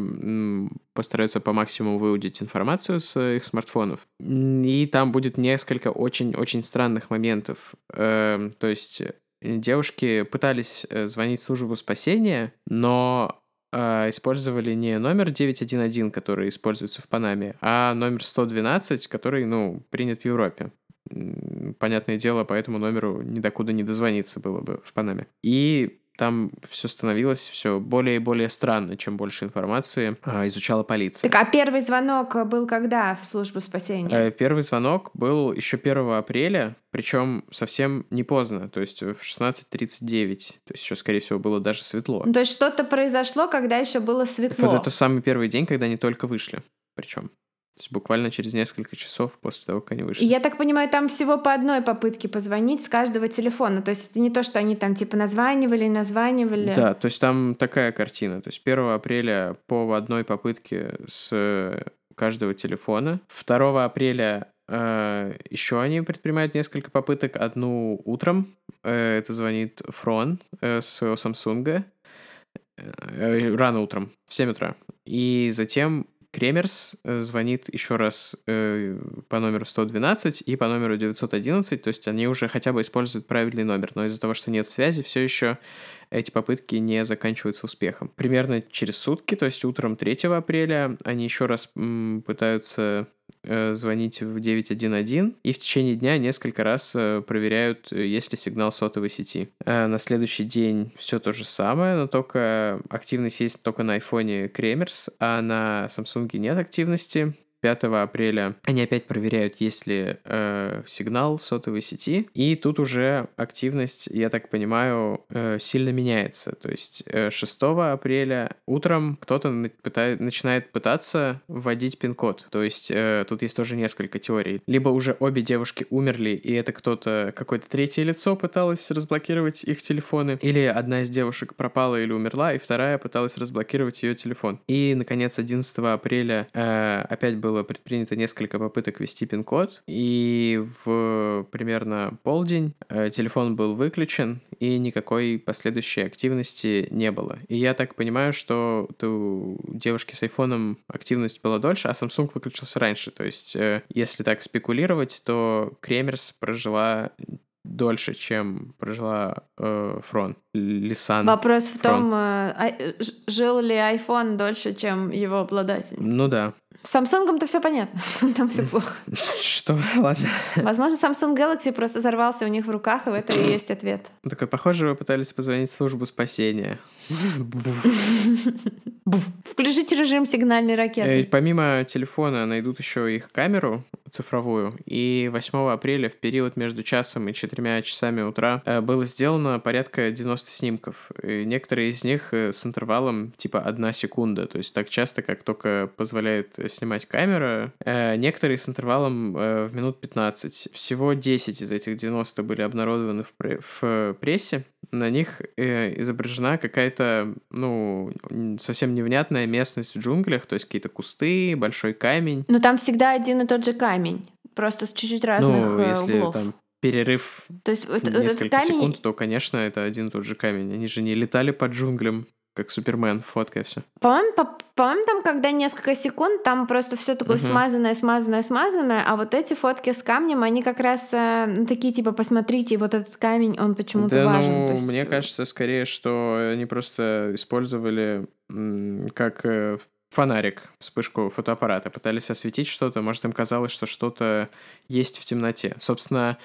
постараются по максимуму выудить информацию с их смартфонов. И там будет несколько очень-очень странных моментов. Эм, то есть э, девушки пытались звонить в службу спасения, но а, использовали не номер 911, который используется в Панаме, а номер 112, который, ну, принят в Европе. Понятное дело, по этому номеру ни докуда не дозвониться было бы в Панаме. И там все становилось все более и более странно, чем больше информации а, изучала полиция. Так, а первый звонок был когда в службу спасения? Э, первый звонок был еще 1 апреля, причем совсем не поздно, то есть в 16.39, то есть еще, скорее всего, было даже светло. Ну, то есть что-то произошло, когда еще было светло? Вот это самый первый день, когда они только вышли, причем. То есть буквально через несколько часов после того, как они вышли. Я так понимаю, там всего по одной попытке позвонить с каждого телефона. То есть это не то, что они там типа названивали, названивали. Да, то есть там такая картина. То есть 1 апреля по одной попытке с каждого телефона. 2 апреля э, еще они предпринимают несколько попыток. Одну утром. Э, это звонит Фрон э, с своего Samsung. Э, рано утром, в 7 утра. И затем Кремерс э, звонит еще раз э, по номеру 112 и по номеру 911, то есть они уже хотя бы используют правильный номер, но из-за того, что нет связи, все еще эти попытки не заканчиваются успехом. Примерно через сутки, то есть утром 3 апреля, они еще раз м, пытаются звонить в 911 и в течение дня несколько раз э, проверяют, э, есть ли сигнал сотовой сети. Э, на следующий день все то же самое, но только активность есть только на айфоне Кремерс, а на Samsung нет активности. 5 апреля они опять проверяют, есть ли э, сигнал сотовой сети, и тут уже активность, я так понимаю, э, сильно меняется. То есть э, 6 апреля утром кто-то пытает, начинает пытаться вводить пин-код. То есть э, тут есть тоже несколько теорий. Либо уже обе девушки умерли, и это кто-то, какое-то третье лицо пыталось разблокировать их телефоны, или одна из девушек пропала или умерла, и вторая пыталась разблокировать ее телефон. И, наконец, 11 апреля э, опять был было предпринято несколько попыток ввести пин-код, и в примерно полдень э, телефон был выключен, и никакой последующей активности не было. И я так понимаю, что у девушки с айфоном активность была дольше, а Samsung выключился раньше. То есть, э, если так спекулировать, то Кремерс прожила дольше, чем прожила э, Фрон, Лисан. Вопрос в Фрон. том, э, а, жил ли iPhone дольше, чем его обладатель. Ну да. С Samsung-то все понятно, [LAUGHS] там все плохо. Что? Ладно. Возможно, Samsung Galaxy просто взорвался у них в руках, и в этом и есть ответ. Ну, такой, похоже, вы пытались позвонить в службу спасения. [LAUGHS] Включите режим сигнальной ракеты. Э, помимо телефона найдут еще их камеру цифровую. И 8 апреля в период между часом и четырьмя часами утра э, было сделано порядка 90 снимков. И некоторые из них э, с интервалом типа одна секунда. То есть так часто, как только позволяет снимать камера. Э, некоторые с интервалом в минут 15. Всего 10 из этих 90 были обнародованы в, пре- в прессе. На них изображена какая-то, ну, совсем невнятная местность в джунглях, то есть какие-то кусты, большой камень. Но там всегда один и тот же камень, просто с чуть-чуть разных ну, если углов. там перерыв То есть вот, вот этот несколько камень... секунд, то, конечно, это один и тот же камень. Они же не летали по джунглям, как Супермен, фоткая все. По-моему, по- по-моему, там, когда несколько секунд, там просто все такое Мгм. смазанное, смазанное, смазанное, а вот эти фотки с камнем, они как раз э, ну, такие, типа, посмотрите, вот этот камень, он почему-то Да, важен. ну, есть, мне кажется, скорее, что они просто использовали как э, фонарик, вспышку фотоаппарата, пытались осветить что-то, может, им казалось, что что-то есть в темноте. Собственно,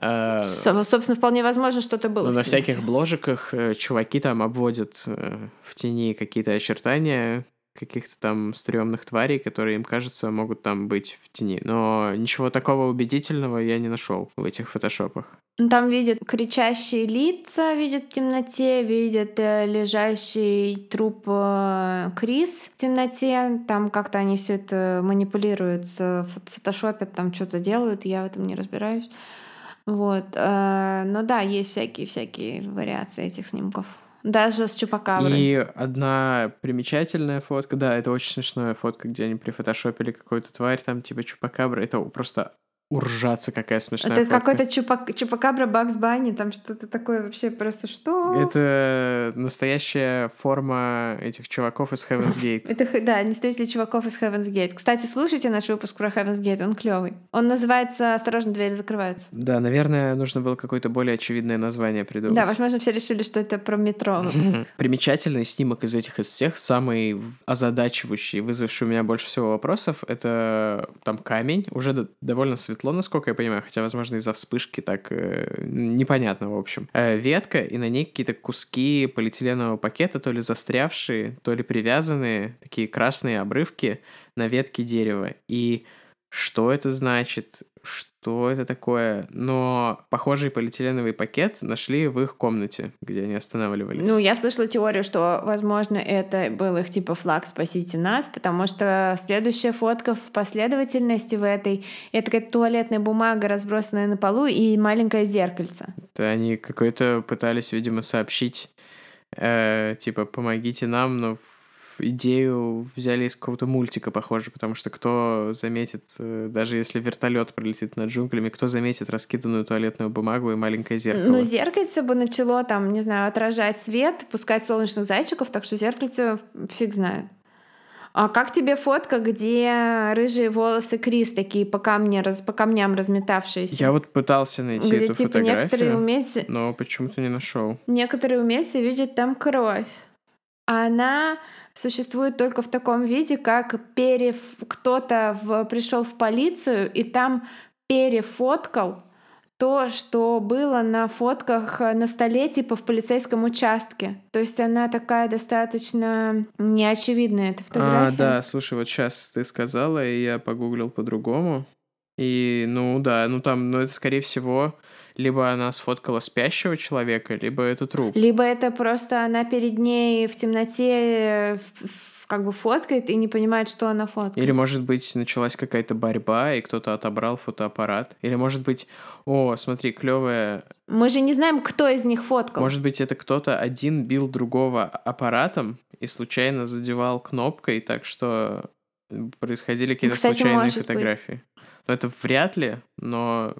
э, со- собственно, вполне возможно, что-то было. ну, на темноте. всяких бложиках э, чуваки там обводят э, в тени какие-то очертания каких-то там стрёмных тварей, которые им кажется могут там быть в тени. Но ничего такого убедительного я не нашел в этих фотошопах. Ну, Там видят кричащие лица, видят в темноте, видят э, лежащий труп э, Крис в темноте. Там как-то они все это манипулируют, э, фот- фотошопят, там что-то делают, я в этом не разбираюсь. Вот. Но да, есть всякие-всякие вариации этих снимков. Даже с чупакаброй. И одна примечательная фотка, да, это очень смешная фотка, где они прифотошопили какую-то тварь, там типа чупакабра, это просто уржаться какая смешная Это какой-то чупак... чупакабра Бакс Банни, там что-то такое вообще просто что? Это настоящая форма этих чуваков из Heaven's [LAUGHS] Gate. Это, да, они встретили чуваков из Heaven's Gate. Кстати, слушайте наш выпуск про Heaven's Gate, он клевый. Он называется «Осторожно, двери закрываются». Да, наверное, нужно было какое-то более очевидное название придумать. Да, возможно, все решили, что это про метро. [LAUGHS] Примечательный снимок из этих из всех, самый озадачивающий, вызвавший у меня больше всего вопросов, это там камень, уже довольно светло, насколько я понимаю, хотя, возможно, из-за вспышки так э, непонятно, в общем. Э, ветка, и на ней какие-то куски полиэтиленового пакета, то ли застрявшие, то ли привязанные, такие красные обрывки на ветке дерева. И что это значит? Что это такое? Но похожий полиэтиленовый пакет нашли в их комнате, где они останавливались. Ну, я слышала теорию, что, возможно, это был их типа флаг «Спасите нас», потому что следующая фотка в последовательности в этой — это какая-то туалетная бумага, разбросанная на полу, и маленькое зеркальце. Это они какой-то пытались, видимо, сообщить, э, типа, помогите нам, но в идею взяли из какого-то мультика, похоже, потому что кто заметит, э, даже если вертолет пролетит над джунглями, кто заметит раскиданную туалетную бумагу и маленькое зеркало? Ну, зеркальце бы начало там, не знаю, отражать свет, пускать солнечных зайчиков, так что зеркальце фиг знает. А как тебе фотка, где рыжие волосы Крис такие по, камне, раз, по камням разметавшиеся? Я вот пытался найти где эту типа некоторые фотографию, умельцы, но почему-то не нашел. некоторые умельцы видят там кровь. А Она существует только в таком виде, как перев... кто-то в... пришел в полицию и там перефоткал то, что было на фотках на столе, типа в полицейском участке. То есть она такая достаточно неочевидная, эта фотография. А, да, слушай, вот сейчас ты сказала, и я погуглил по-другому. И, ну да, ну там, ну это скорее всего, либо она сфоткала спящего человека, либо это труп. Либо это просто она перед ней в темноте э, как бы фоткает и не понимает, что она фоткает. Или, может быть, началась какая-то борьба, и кто-то отобрал фотоаппарат. Или, может быть, о, смотри, клевая. Мы же не знаем, кто из них фоткал. Может быть, это кто-то один бил другого аппаратом и случайно задевал кнопкой, так что происходили какие-то случайные может быть. фотографии. Но это вряд ли, но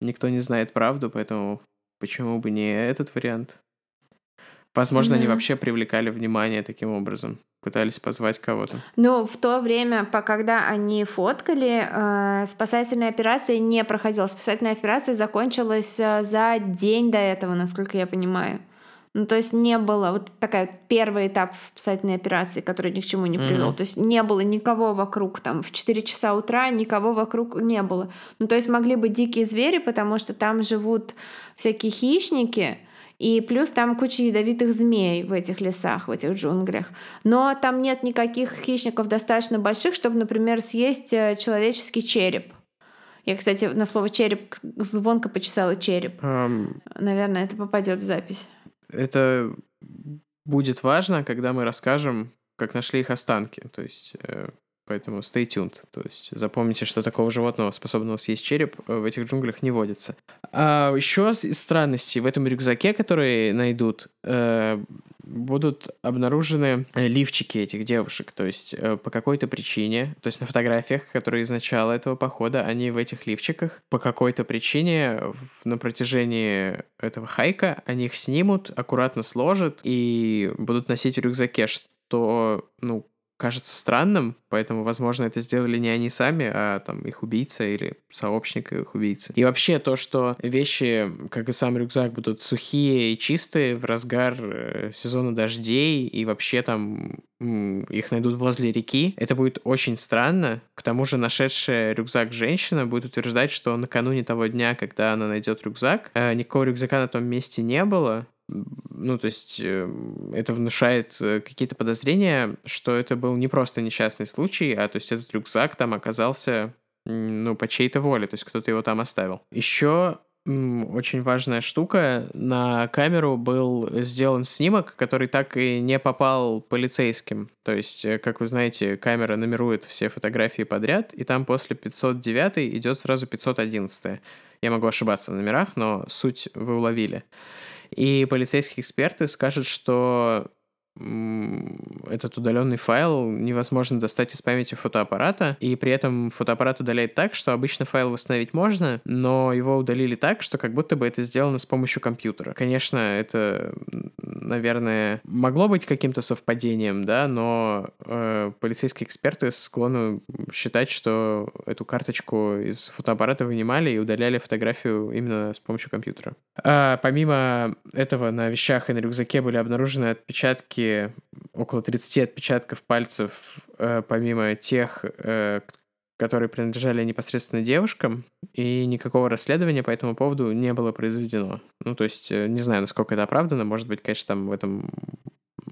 никто не знает правду, поэтому почему бы не этот вариант? Возможно, они Да. вообще привлекали внимание таким образом, пытались позвать кого-то. Ну, в то время, по- когда они фоткали, э, спасательная операция не проходила. Спасательная операция закончилась э, за день до этого, насколько я понимаю. Ну, то есть не было вот такая вот первый этап спасательной операции, который ни к чему не привел. Мгм. То есть не было никого вокруг там в 4 часа утра, никого вокруг не было. Ну, то есть могли быть дикие звери, потому что там живут всякие хищники, и плюс там куча ядовитых змей в этих лесах, в этих джунглях. Но там нет никаких хищников достаточно больших, чтобы, например, съесть э, человеческий череп. Я, кстати, на слово череп звонко почесала череп. Ам, Наверное, это попадет в запись. Это будет важно, когда мы расскажем, как нашли их останки. То есть, э, Поэтому stay tuned. То есть запомните, что такого животного, способного съесть череп, в этих джунглях не водится. А еще из странностей в этом рюкзаке, которые найдут, э, будут обнаружены лифчики этих девушек. То есть э, по какой-то причине, то есть на фотографиях, которые из начала этого похода, они в этих лифчиках. По какой-то причине на протяжении этого хайка они их снимут, аккуратно сложат и будут носить в рюкзаке, что, ну, кажется странным, поэтому, возможно, это сделали не они сами, а там их убийца или сообщник их убийцы. И вообще то, что вещи, как и сам рюкзак, будут сухие и чистые в разгар э, сезона дождей, и вообще там их найдут возле реки, это будет очень странно. К тому же нашедшая рюкзак женщина будет утверждать, что накануне того дня, когда она найдет рюкзак, э, никакого рюкзака на том месте не было, ну, то есть э, это внушает э, какие-то подозрения, что это был не просто несчастный случай, а то есть этот рюкзак там оказался, ну, по чьей-то воле, то есть кто-то его там оставил. Еще очень важная штука. На камеру был сделан снимок, который так и не попал полицейским. То есть, э, как вы знаете, камера номерует все фотографии подряд, и там после 509 идет сразу 511. Я могу ошибаться в номерах, но суть вы уловили. И полицейские эксперты скажут, что этот удаленный файл невозможно достать из памяти фотоаппарата, и при этом фотоаппарат удаляет так, что обычно файл восстановить можно, но его удалили так, что как будто бы это сделано с помощью компьютера. Конечно, это, наверное, могло быть каким-то совпадением, да, но э, полицейские эксперты склонны считать, что эту карточку из фотоаппарата вынимали и удаляли фотографию именно с помощью компьютера. А, помимо этого на вещах и на рюкзаке были обнаружены отпечатки около 30 отпечатков пальцев, э, помимо тех, э, которые принадлежали непосредственно девушкам, и никакого расследования по этому поводу не было произведено. Ну, то есть, э, не знаю, насколько это оправдано, может быть, конечно, там в этом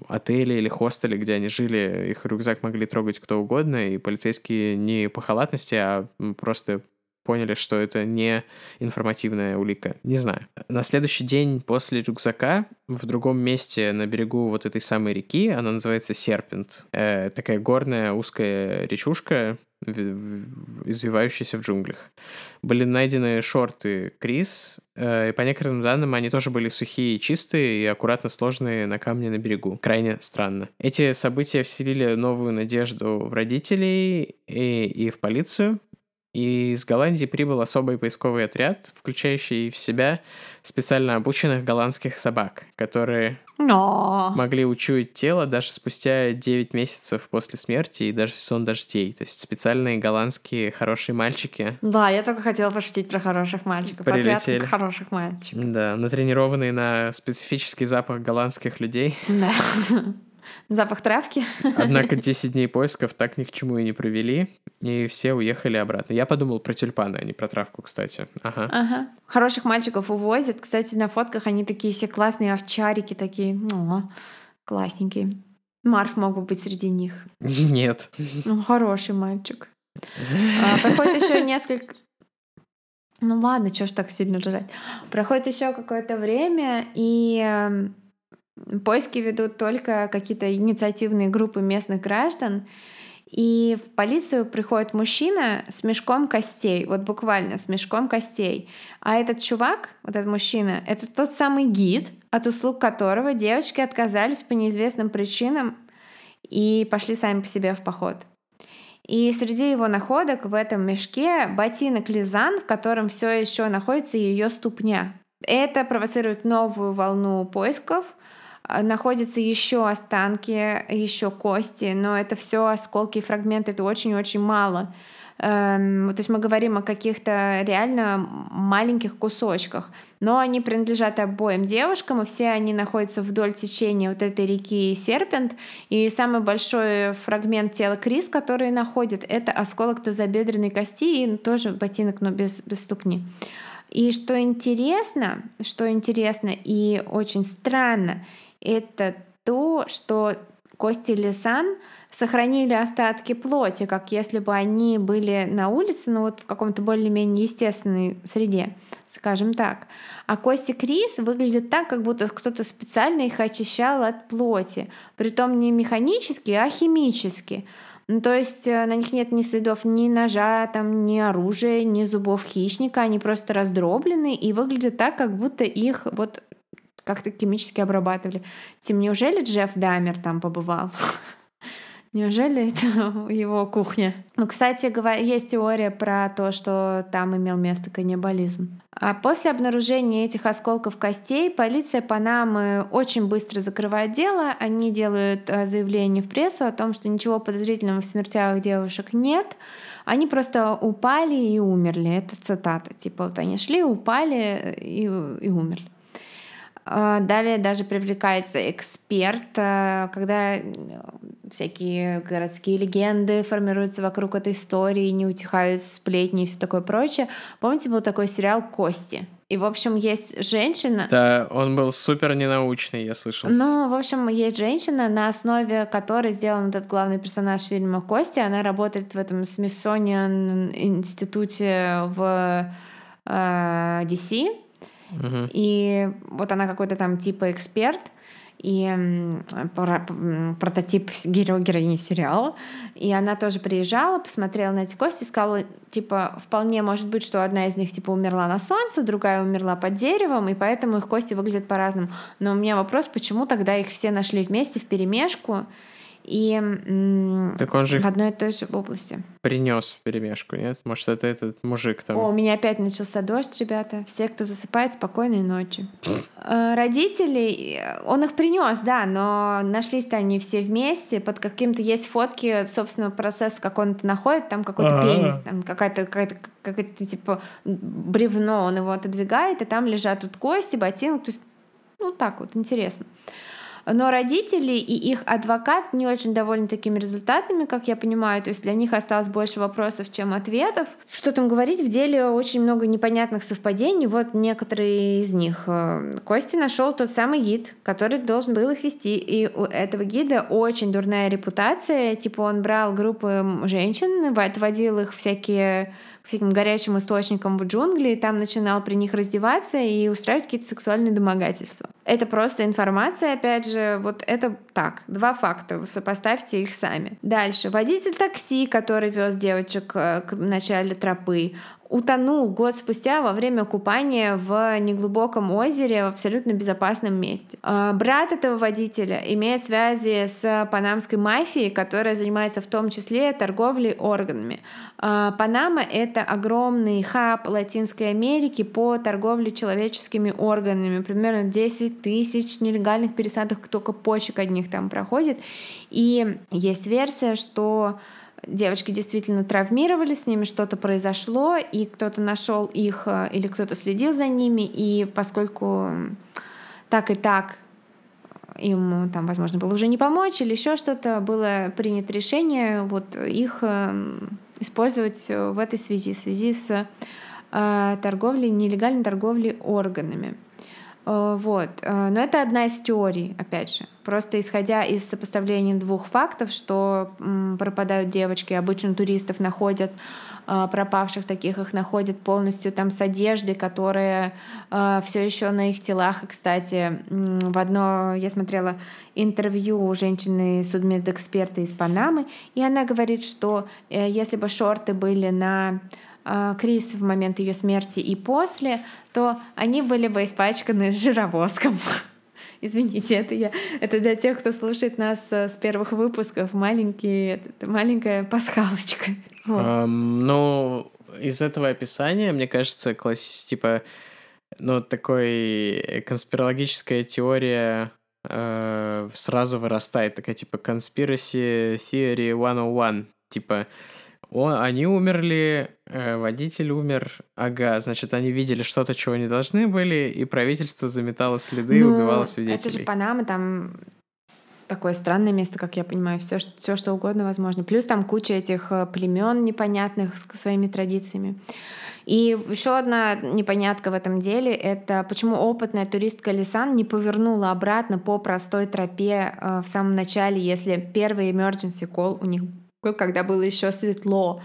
отеле или хостеле, где они жили, их рюкзак могли трогать кто угодно, и полицейские не по халатности, а просто поняли, что это не информативная улика. Не знаю. На следующий день после рюкзака в другом месте на берегу вот этой самой реки, она называется Серпент, э, такая горная узкая речушка, извивающаяся в джунглях. Были найдены шорты Крис, э, и по некоторым данным они тоже были сухие и чистые, и аккуратно сложенные на камне на берегу. Крайне странно. Эти события вселили новую надежду в родителей и, и в полицию, и из Голландии прибыл особый поисковый отряд, включающий в себя специально обученных голландских собак, которые Но. могли учуять тело даже спустя 9 месяцев после смерти и даже в сон дождей. То есть специальные голландские хорошие мальчики. Да, я только хотела пошутить про хороших мальчиков. Прилетели. Отряд хороших мальчиков. Да, натренированные на специфический запах голландских людей. Да. [LAUGHS] Запах травки. Однако [LAUGHS] 10 дней поисков так ни к чему и не провели, и все уехали обратно. Я подумал про тюльпаны, а не про травку, кстати. Ага. Ага. Хороших мальчиков увозят. Кстати, на фотках они такие все классные овчарики такие. Ну, классненькие. Марф мог бы быть среди них. Нет. Ну, хороший мальчик. А, проходит еще несколько... Ну ладно, что ж так сильно ржать. Проходит еще какое-то время, и эм, Поиски ведут только какие-то инициативные группы местных граждан. И в полицию приходит мужчина с мешком костей, вот буквально с мешком костей. А этот чувак, вот этот мужчина, это тот самый гид, от услуг которого девочки отказались по неизвестным причинам и пошли сами по себе в поход. И среди его находок в этом мешке ботинок Лизан, в котором все еще находится ее ступня. Это провоцирует новую волну поисков, находятся еще останки, еще кости, но это все осколки и фрагменты, это очень-очень мало. Эм, то есть мы говорим о каких-то реально маленьких кусочках, но они принадлежат обоим девушкам, и все они находятся вдоль течения вот этой реки Серпент. И самый большой фрагмент тела Крис, который находит, это осколок тазобедренной кости и тоже ботинок, но без, без ступни. И что интересно, что интересно и очень странно, это то, что Кости Лисан сохранили остатки плоти, как если бы они были на улице, но вот в каком-то более-менее естественной среде, скажем так. А кости Крис выглядят так, как будто кто-то специально их очищал от плоти, притом не механически, а химически. Ну, то есть э, на них нет ни следов ни ножа, там, ни оружия, ни зубов хищника. Они просто раздроблены и выглядят так, как будто их вот как-то химически обрабатывали. Тем неужели Джефф Даймер там побывал? [LAUGHS] Неужели это его кухня? Ну, кстати, есть теория про то, что там имел место каннибализм. А после обнаружения этих осколков костей полиция Панамы очень быстро закрывает дело. Они делают э, заявление в прессу о том, что ничего подозрительного в смертях девушек нет. Они просто упали и умерли. Это цитата. Типа вот они шли, упали и, и умерли. А, далее даже привлекается эксперт, а, когда э, всякие городские легенды формируются вокруг этой истории, не утихают сплетни и все такое прочее. Помните, был такой сериал «Кости»? И, в общем, есть женщина... Да, он был супер ненаучный, я слышал. Ну, в общем, есть женщина, на основе которой сделан этот главный персонаж фильма «Кости». Она работает в этом Смитсониан институте в э, DC И вот она какой-то там типа эксперт, и прототип геро героини сериала. И она тоже приезжала, посмотрела на эти кости сказала, типа, вполне может быть, что одна из них, типа, умерла на солнце, другая умерла под деревом, и поэтому их кости выглядят по-разному. Но у меня вопрос, почему тогда их все нашли вместе в перемешку? И так он же в одной и той же области. Принес в перемешку, нет? Может, это этот мужик там. О, у меня опять начался дождь, ребята. Все, кто засыпает, спокойной ночи. Э, родители, он их принес, да, но нашлись-то они все вместе. Под каким-то есть фотки собственного процесса, как он это находит, там какой-то пень, там какая-то какая-то какое-то типа бревно, он его отодвигает, и там лежат тут кости, ботинок, то есть ну так вот интересно. Но родители и их адвокат не очень довольны такими результатами, как я понимаю. То есть для них осталось больше вопросов, чем ответов. Что там говорить, в деле очень много непонятных совпадений. Вот некоторые из них. Э, Кости нашел тот самый гид, который должен был их вести. И у этого гида очень дурная репутация. Типа он брал группы женщин, отводил их всякие всяким горячим источникам в джунгли, и там начинал при них раздеваться и устраивать какие-то сексуальные домогательства. Это просто информация, опять же, вот это так, два факта, сопоставьте их сами. Дальше. Водитель такси, который вез девочек э, к начале тропы, утонул год спустя во время купания в неглубоком озере в абсолютно безопасном месте. А, брат этого водителя имеет связи с панамской мафией, которая занимается в том числе торговлей органами. А, Панама — это огромный хаб Латинской Америки по торговле человеческими органами. Примерно 10 тысяч нелегальных пересадок только почек одних там проходит. И есть версия, что девочки действительно травмировали, с ними что-то произошло, и кто-то нашел их э, или кто-то следил за ними, и поскольку так и так им там, возможно, было уже не помочь или еще что-то, было принято решение вот их э, использовать в этой связи, в связи с э, торговлей, нелегальной торговлей органами. Э, вот. Э, но это одна из теорий, опять же. Просто исходя из сопоставления двух фактов, что пропадают девочки, обычно туристов находят э, пропавших таких их находят полностью там с одеждой, которая все еще на их телах. Кстати, в одно я смотрела интервью у женщины судмедэксперта из Панамы, и она говорит, что если бы шорты были на Крис в момент ее смерти и после, то они были бы испачканы жировоском. [LAUGHS] Извините, это я. Это для тех, кто слушает нас э, с первых выпусков. Маленький, маленькая пасхалочка. Вот. Um, ну, из этого описания, мне кажется, класс, типа, ну, такой конспирологическая теория э, сразу вырастает, такая, типа, conspiracy theory 101. Типа, о, они умерли, э, водитель умер. Ага, значит, они видели что-то, чего не должны были, и правительство заметало следы ну, и убивало свидетелей. Это же Панама, там такое странное место, как я понимаю, все, все что угодно возможно. Плюс там куча этих э, племен непонятных с своими традициями. И еще одна непонятка в этом деле — это почему опытная туристка Лисан не повернула обратно по простой тропе э, в самом начале, если первый emergency call у них когда было еще светло.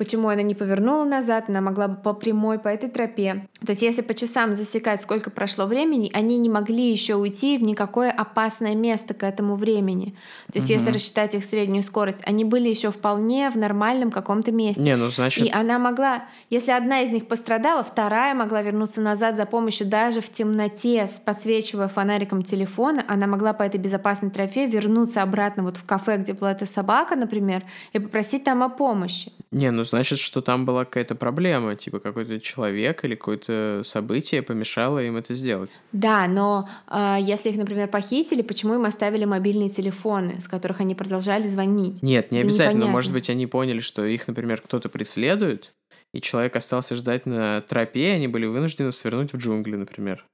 Почему она не повернула назад, она могла бы по прямой по этой тропе. То есть если по часам засекать, сколько прошло времени, они не могли еще уйти в никакое опасное место к этому времени. То есть угу. если рассчитать их среднюю скорость, они были еще вполне в нормальном каком-то месте. Не, ну значит... И она могла, если одна из них пострадала, вторая могла вернуться назад за помощью даже в темноте, подсвечивая фонариком телефона, она могла по этой безопасной тропе вернуться обратно вот в кафе, где была эта собака, например, и попросить там о помощи. Не, ну значит, что там была какая-то проблема, типа какой-то человек или какое-то событие помешало им это сделать. Да, но э, если их, например, похитили, почему им оставили мобильные телефоны, с которых они продолжали звонить? Нет, не это обязательно. Непонятно. Может быть, они поняли, что их, например, кто-то преследует, и человек остался ждать на тропе, и они были вынуждены свернуть в джунгли, например.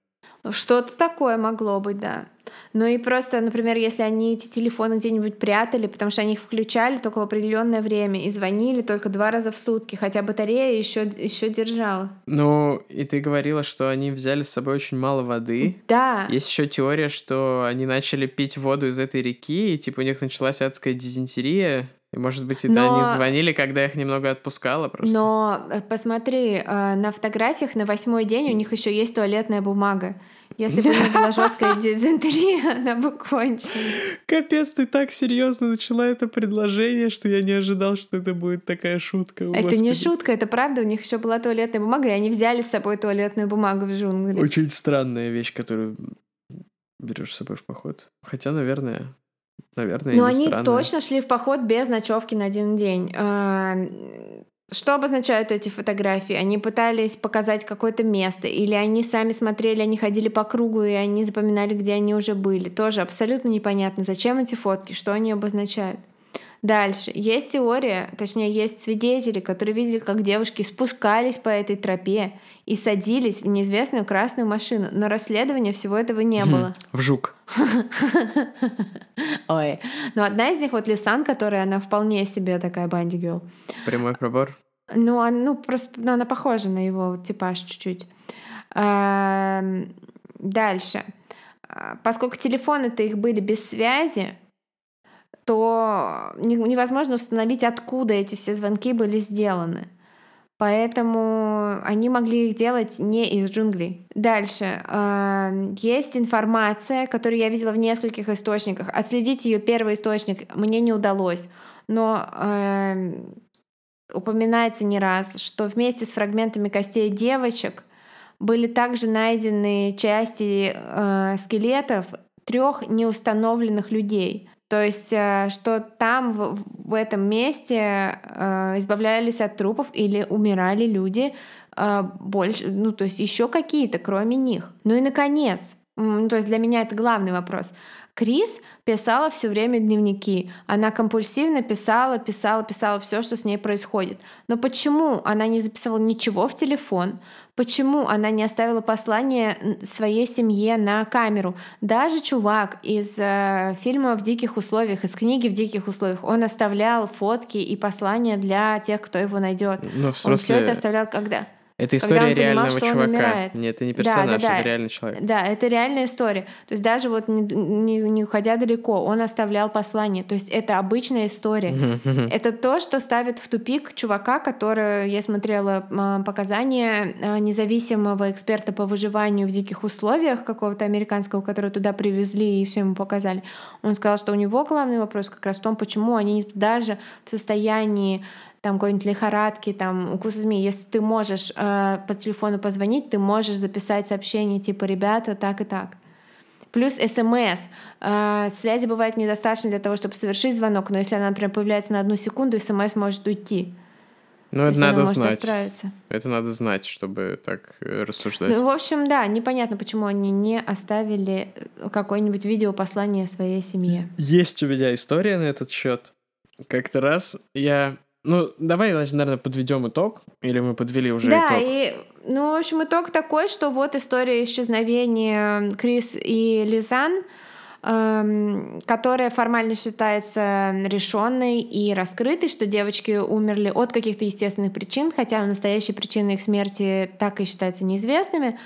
Что-то такое могло быть, да. Ну и просто, например, если они эти телефоны где-нибудь прятали, потому что они их включали только в определенное время и звонили только два раза в сутки, хотя батарея еще, еще держала. Ну, и ты говорила, что они взяли с собой очень мало воды. Да. Есть еще теория, что они начали пить воду из этой реки, и типа у них началась адская дизентерия, и, может быть, это Но... они звонили, когда их немного отпускало просто. Но э, посмотри, э, на фотографиях на восьмой день у них еще есть туалетная бумага. Если бы не была жесткая дизентерия, [LAUGHS] она бы кончилась. Капец, ты так серьезно начала это предложение, что я не ожидал, что это будет такая шутка. Это Господи. не шутка, это правда. У них еще была туалетная бумага, и они взяли с собой туалетную бумагу в джунгли. Очень странная вещь, которую берешь с собой в поход. Хотя, наверное, Наверное, Но они точно шли в поход без ночевки на один день. Что обозначают эти фотографии? Они пытались показать какое-то место, или они сами смотрели, они ходили по кругу, и они запоминали, где они уже были. Тоже абсолютно непонятно, зачем эти фотки, что они обозначают. Дальше. Есть теория, точнее, есть свидетели, которые видели, как девушки спускались по этой тропе и садились в неизвестную красную машину. Но расследования всего этого не было. В жук. [LAUGHS] Ой. Но одна из них, вот Лисан, которая, она вполне себе такая банди герл. Прямой пробор? Ну, он, ну просто ну, она похожа на его типаж чуть-чуть. Эм, дальше. Поскольку телефоны-то их были без связи, то невозможно установить, откуда эти все звонки были сделаны. Поэтому они могли их делать не из джунглей. Дальше. Э, есть информация, которую я видела в нескольких источниках. Отследить ее первый источник мне не удалось. Но э, упоминается не раз, что вместе с фрагментами костей девочек были также найдены части э, скелетов трех неустановленных людей. То есть, э, что там, в, в этом месте э, избавлялись от трупов или умирали люди э, больше, ну, то есть еще какие-то, кроме них. Ну и, наконец, то есть для меня это главный вопрос. Крис писала все время дневники. Она компульсивно писала, писала, писала все, что с ней происходит. Но почему она не записывала ничего в телефон? Почему она не оставила послание своей семье на камеру? Даже чувак из э, фильма «В диких условиях», из книги «В диких условиях», он оставлял фотки и послания для тех, кто его найдет. Ну, в смысле... Он все это оставлял когда? Это история реального понимал, чувака. Нет, это не персонаж, да, да, да. это реальный человек. Да, это реальная история. То есть даже вот не, не, не уходя далеко, он оставлял послание. То есть это обычная история. это то, что ставит в тупик чувака, который, я смотрела а, показания а, независимого эксперта по выживанию в диких условиях какого-то американского, которого туда привезли и все ему показали. Он сказал, что у него главный вопрос как раз в том, почему они даже в состоянии там какой-нибудь лихорадки, там укус змеи, если ты можешь э, по телефону позвонить, ты можешь записать сообщение типа «ребята, так и так». Плюс СМС. Э, связи бывает недостаточно для того, чтобы совершить звонок, но если она, например, появляется на одну секунду, СМС может уйти. Ну, это надо знать. Отправиться. Это надо знать, чтобы так э, рассуждать. Ну, в общем, да, непонятно, почему они не оставили какое-нибудь видеопослание своей семье. Есть у меня история на этот счет. Как-то раз я ну, давай, наверное, подведем итог. Или мы подвели уже да, итог? Да, и, ну, в общем, итог такой, что вот история исчезновения Крис и Лизан, эм, которая формально считается решенной и раскрытой, что девочки умерли от каких-то естественных причин, хотя настоящие причины их смерти так и считаются неизвестными.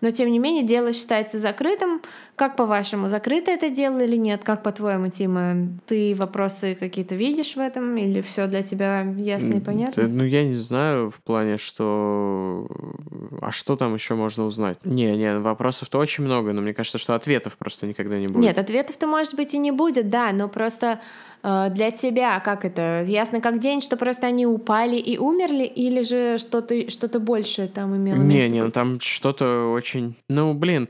Но тем не менее дело считается закрытым. Как по-вашему, закрыто это дело или нет? Как по-твоему, Тима, ты вопросы какие-то видишь в этом или все для тебя ясно и понятно? ну, я не знаю в плане, что... А что там еще можно узнать? Не, не, вопросов-то очень много, но мне кажется, что ответов просто никогда не будет. Нет, ответов-то, может быть, и не будет, да, но просто для тебя как это? Ясно как день, что просто они упали и умерли, или же что-то что большее там имело не, место? Не, не, ну там что-то очень... Ну, блин,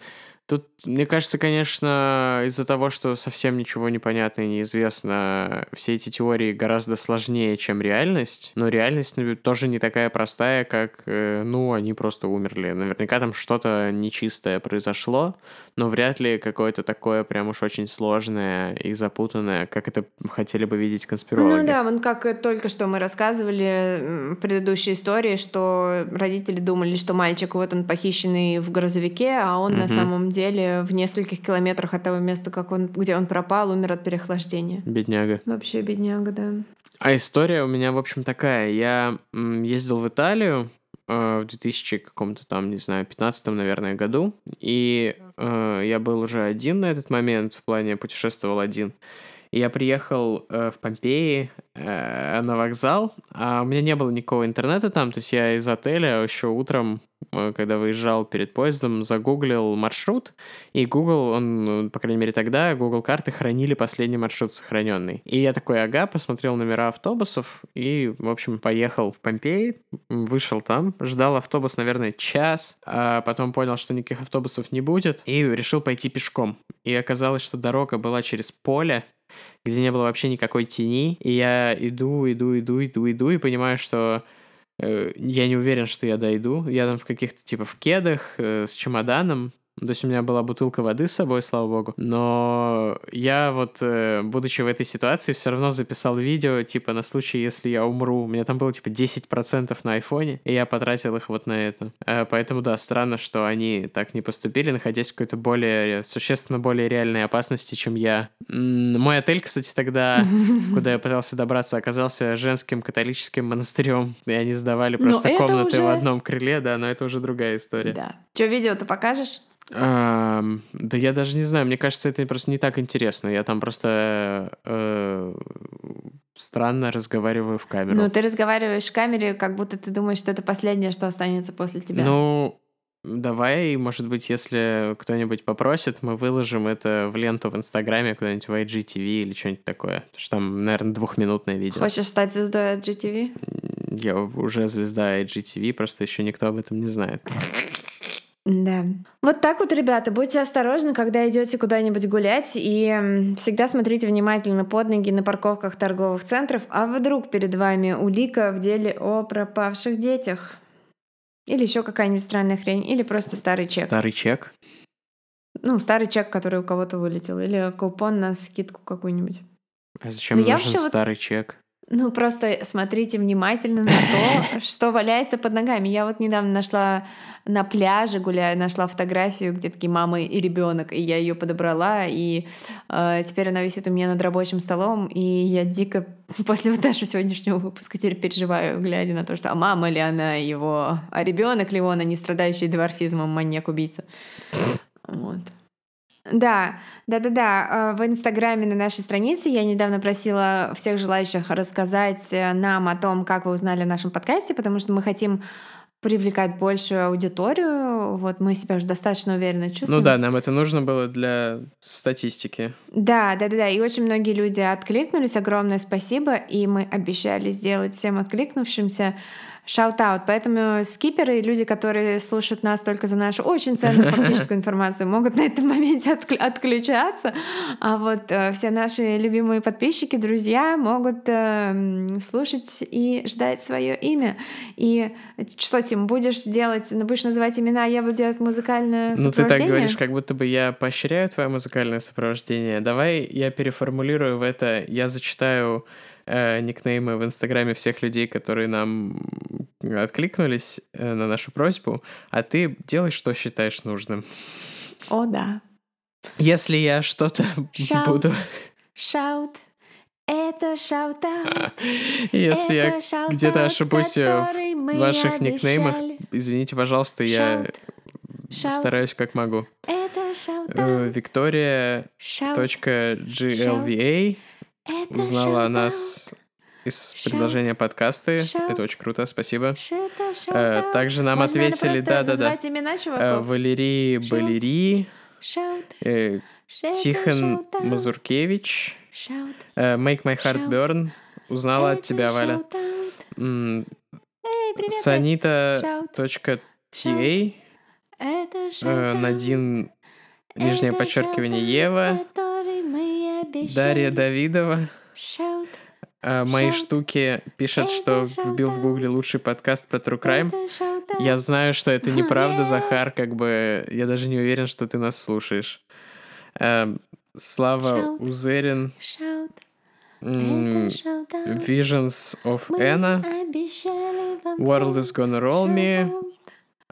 Тут, мне кажется, конечно, из-за того, что совсем ничего не понятно и неизвестно, все эти теории гораздо сложнее, чем реальность. Но реальность ну, тоже не такая простая, как, э, ну, они просто умерли. Наверняка там что-то нечистое произошло, но вряд ли какое-то такое прям уж очень сложное и запутанное, как это хотели бы видеть конспирологи. Ну да, вон как только что мы рассказывали в предыдущей истории, что родители думали, что мальчик вот он похищенный в грузовике, а он угу. на самом деле деле в нескольких километрах от того места, как он, где он пропал, умер от переохлаждения. Бедняга. Вообще бедняга, да. А история у меня, в общем, такая. Я ездил в Италию э, в 2000 каком-то там, не знаю, 15 наверное, году, и э, я был уже один на этот момент, в плане путешествовал один. Я приехал э, в Помпеи э, на вокзал, а у меня не было никакого интернета там, то есть я из отеля еще утром, э, когда выезжал перед поездом, загуглил маршрут, и Google, он, ну, по крайней мере тогда, Google карты хранили последний маршрут сохраненный. И я такой, ага, посмотрел номера автобусов, и, в общем, поехал в Помпеи, вышел там, ждал автобус, наверное, час, а потом понял, что никаких автобусов не будет, и решил пойти пешком. И оказалось, что дорога была через поле, где не было вообще никакой тени, и я иду, иду, иду, иду, иду, и понимаю, что э, я не уверен, что я дойду. Я там в каких-то, типа, в кедах, э, с чемоданом, то есть у меня была бутылка воды с собой, слава богу. Но я вот, э, будучи в этой ситуации, все равно записал видео, типа, на случай, если я умру. У меня там было, типа, 10% на айфоне, и я потратил их вот на это. Э, поэтому, да, странно, что они так не поступили, находясь в какой-то более, существенно более реальной опасности, чем я. Мой отель, кстати, тогда, [LAUGHS] куда я пытался добраться, оказался женским католическим монастырем, и они сдавали просто комнаты уже... в одном крыле, да, но это уже другая история. Да. Что, видео ты покажешь? А, да я даже не знаю, мне кажется, это просто не так интересно. Я там просто э, странно разговариваю в камеру. Ну, ты разговариваешь в камере, как будто ты думаешь, что это последнее, что останется после тебя. Ну, давай, может быть, если кто-нибудь попросит, мы выложим это в ленту в Инстаграме, куда-нибудь в IGTV или что-нибудь такое. Потому что там, наверное, двухминутное видео. Хочешь стать звездой IGTV? Я уже звезда IGTV, просто еще никто об этом не знает. [LAUGHS] Да. Вот так вот, ребята, будьте осторожны, когда идете куда-нибудь гулять, и всегда смотрите внимательно под ноги на парковках торговых центров, а вдруг перед вами улика в деле о пропавших детях. Или еще какая-нибудь странная хрень, или просто старый чек. Старый чек? Ну, старый чек, который у кого-то вылетел, или купон на скидку какую-нибудь. А зачем Но нужен старый вот... чек? Ну, просто смотрите внимательно на то, [LAUGHS] что валяется под ногами. Я вот недавно нашла на пляже, гуляя, нашла фотографию, где такие мамы и ребенок, и я ее подобрала, и э, теперь она висит у меня над рабочим столом, и я дико [LAUGHS] после вот нашего сегодняшнего выпуска теперь переживаю, глядя на то, что а мама ли она его, а ребенок ли он, а не страдающий дворфизмом маньяк-убийца. Вот. Да, да-да-да. В Инстаграме на нашей странице я недавно просила всех желающих рассказать э, нам о том, как вы узнали о нашем подкасте, потому что мы хотим привлекать большую аудиторию. Вот мы себя уже достаточно уверенно чувствуем. Ну да, нам это нужно было для статистики. Да, да, да, да. И очень многие люди откликнулись. Огромное спасибо. И мы обещали сделать всем откликнувшимся Shout-out. Поэтому скиперы и люди, которые слушают нас только за нашу очень ценную [LAUGHS] фактическую информацию, могут на этом моменте отключаться. А вот э, все наши любимые подписчики, друзья могут э, слушать и ждать свое имя. И что, Тим, будешь делать, будешь называть имена, я буду делать музыкальное сопровождение? Ну, ты так говоришь, как будто бы я поощряю твое музыкальное сопровождение. Давай я переформулирую в это, я зачитаю э, никнеймы в Инстаграме всех людей, которые нам откликнулись э, на нашу просьбу, а ты делай, что считаешь нужным. О, да. Если я что-то буду... Shout. Это shout-out. [LAUGHS] Если я где-то ошибусь в ваших никнеймах, извините, пожалуйста, я Shout. Стараюсь как могу. Это shout. Э, Это узнала о нас из предложения подкасты. Shout. Это очень круто, спасибо. Шита, Э, shout. Также нам Можно, ответили, да-да-да, имена Э. Валерий Shout. Балери, э, Тихон shout. Мазуркевич, э, Make My Heart. Burn. Узнала от Это тебя, Валя. Эй, привет. Санита э, shout-out. Надин, нижнее подчеркивание, Ева, Дарья. Давидова. Shout. А, Мои Shout. штуки пишет, что вбил в гугле лучший подкаст про True Crime. Я знаю, что это неправда. Захар, как бы я даже не уверен, что ты нас слушаешь. Эм, Слава Шаут. Узерин, шаут-аут. Visions of Мы Anna, World is Gonna Roll Me.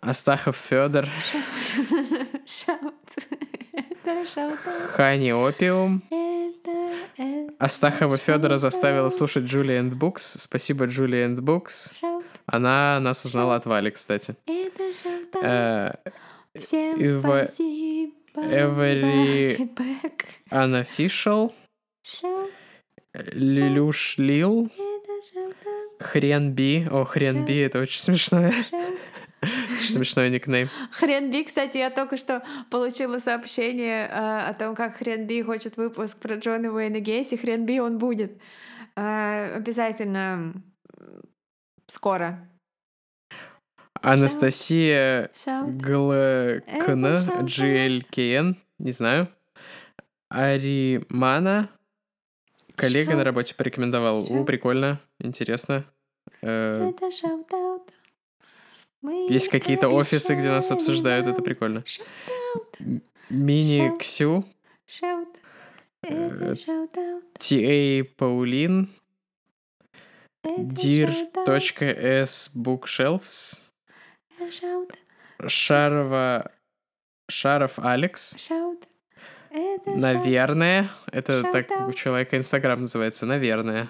Астахов Федор. [LAUGHS] Хани Опиум. Астахова Федора заставила слушать Julie and Books. Спасибо, and Books. Шаут. Она нас узнала от Вали, кстати. Это. Э, Всем Эва- спасибо фидбэк. Unofficial. Лилюш Лил. Хрен Би. О, Хрен Би, это очень смешно. Очень смешной никнейм. Хрен Би, кстати, я только что получила сообщение э, о том, как Хрен Би хочет выпуск про Джона Уэйна Гейси. Хрен Би он будет. Э, обязательно скоро. Анастасия. ГЛКН. GLKN, не знаю. Аримана, коллега на работе порекомендовал. У, Shout. прикольно, интересно. Э, Это shout-out. Есть какие-то офисы, где нас обсуждают, это прикольно. Мини. Ксю. Э, Это shout-out. TA Паулин, dir.s bookshelves. Шарова, Шаров Алекс, наверное, это так у человека Инстаграм называется, наверное.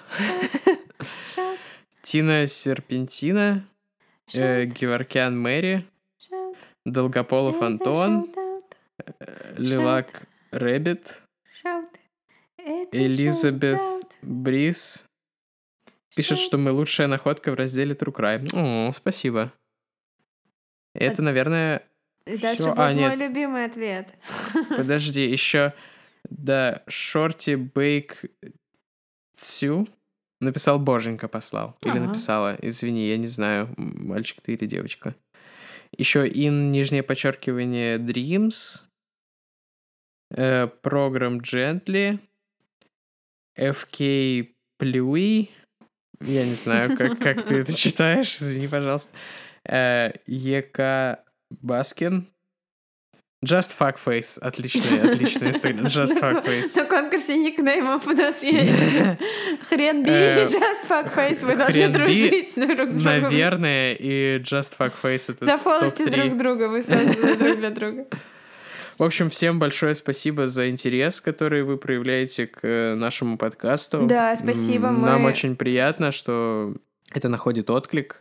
[LAUGHS] Тина Серпентина, э. Геворкян Мэри. Долгополов Антон, э, Lilac Rabbit, Элизабет. Брис. Пишет, что мы лучшая находка в разделе True Crime. О, спасибо. Это, наверное... И дальше всё. будет А, мой нет. любимый ответ. Подожди, еще... Да, Shorty Bake Цю написал Боженька послал. Или Ага. написала. Извини, я не знаю, мальчик ты или девочка. Еще ин, нижнее подчеркивание, Dreams. Э, Программ Gently. FK Плюи. Я не знаю, как, как ты это [LAUGHS] читаешь, извини, пожалуйста. Э, ЕК Баскин. Just Fuck Face. Отличный, отличный инстаграм. Just Fuck [LAUGHS] Face. На конкурсе никнеймов у нас есть. [LAUGHS] Хрен би Э, и Just Fuck Face. Вы должны дружить друг с другом. Наверное, и Just Fuck Face это Зафоловьте друг друга, вы созданы друг для друга. В общем, всем большое спасибо за интерес, который вы проявляете к э, нашему подкасту. Да, спасибо, Нам мы- очень приятно, что это находит отклик.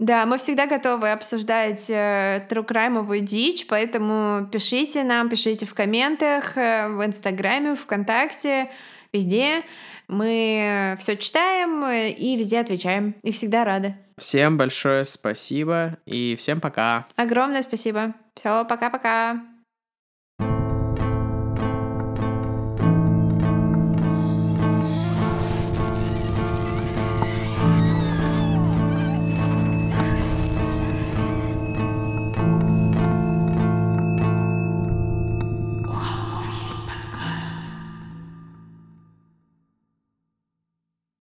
Да, мы всегда готовы обсуждать э, true crime дичь, поэтому пишите нам, пишите в комментах, э, в Инстаграме, ВКонтакте, везде. Мы все читаем э, и везде отвечаем. И всегда рады. Всем большое спасибо и всем пока. Огромное спасибо. Все, пока-пока.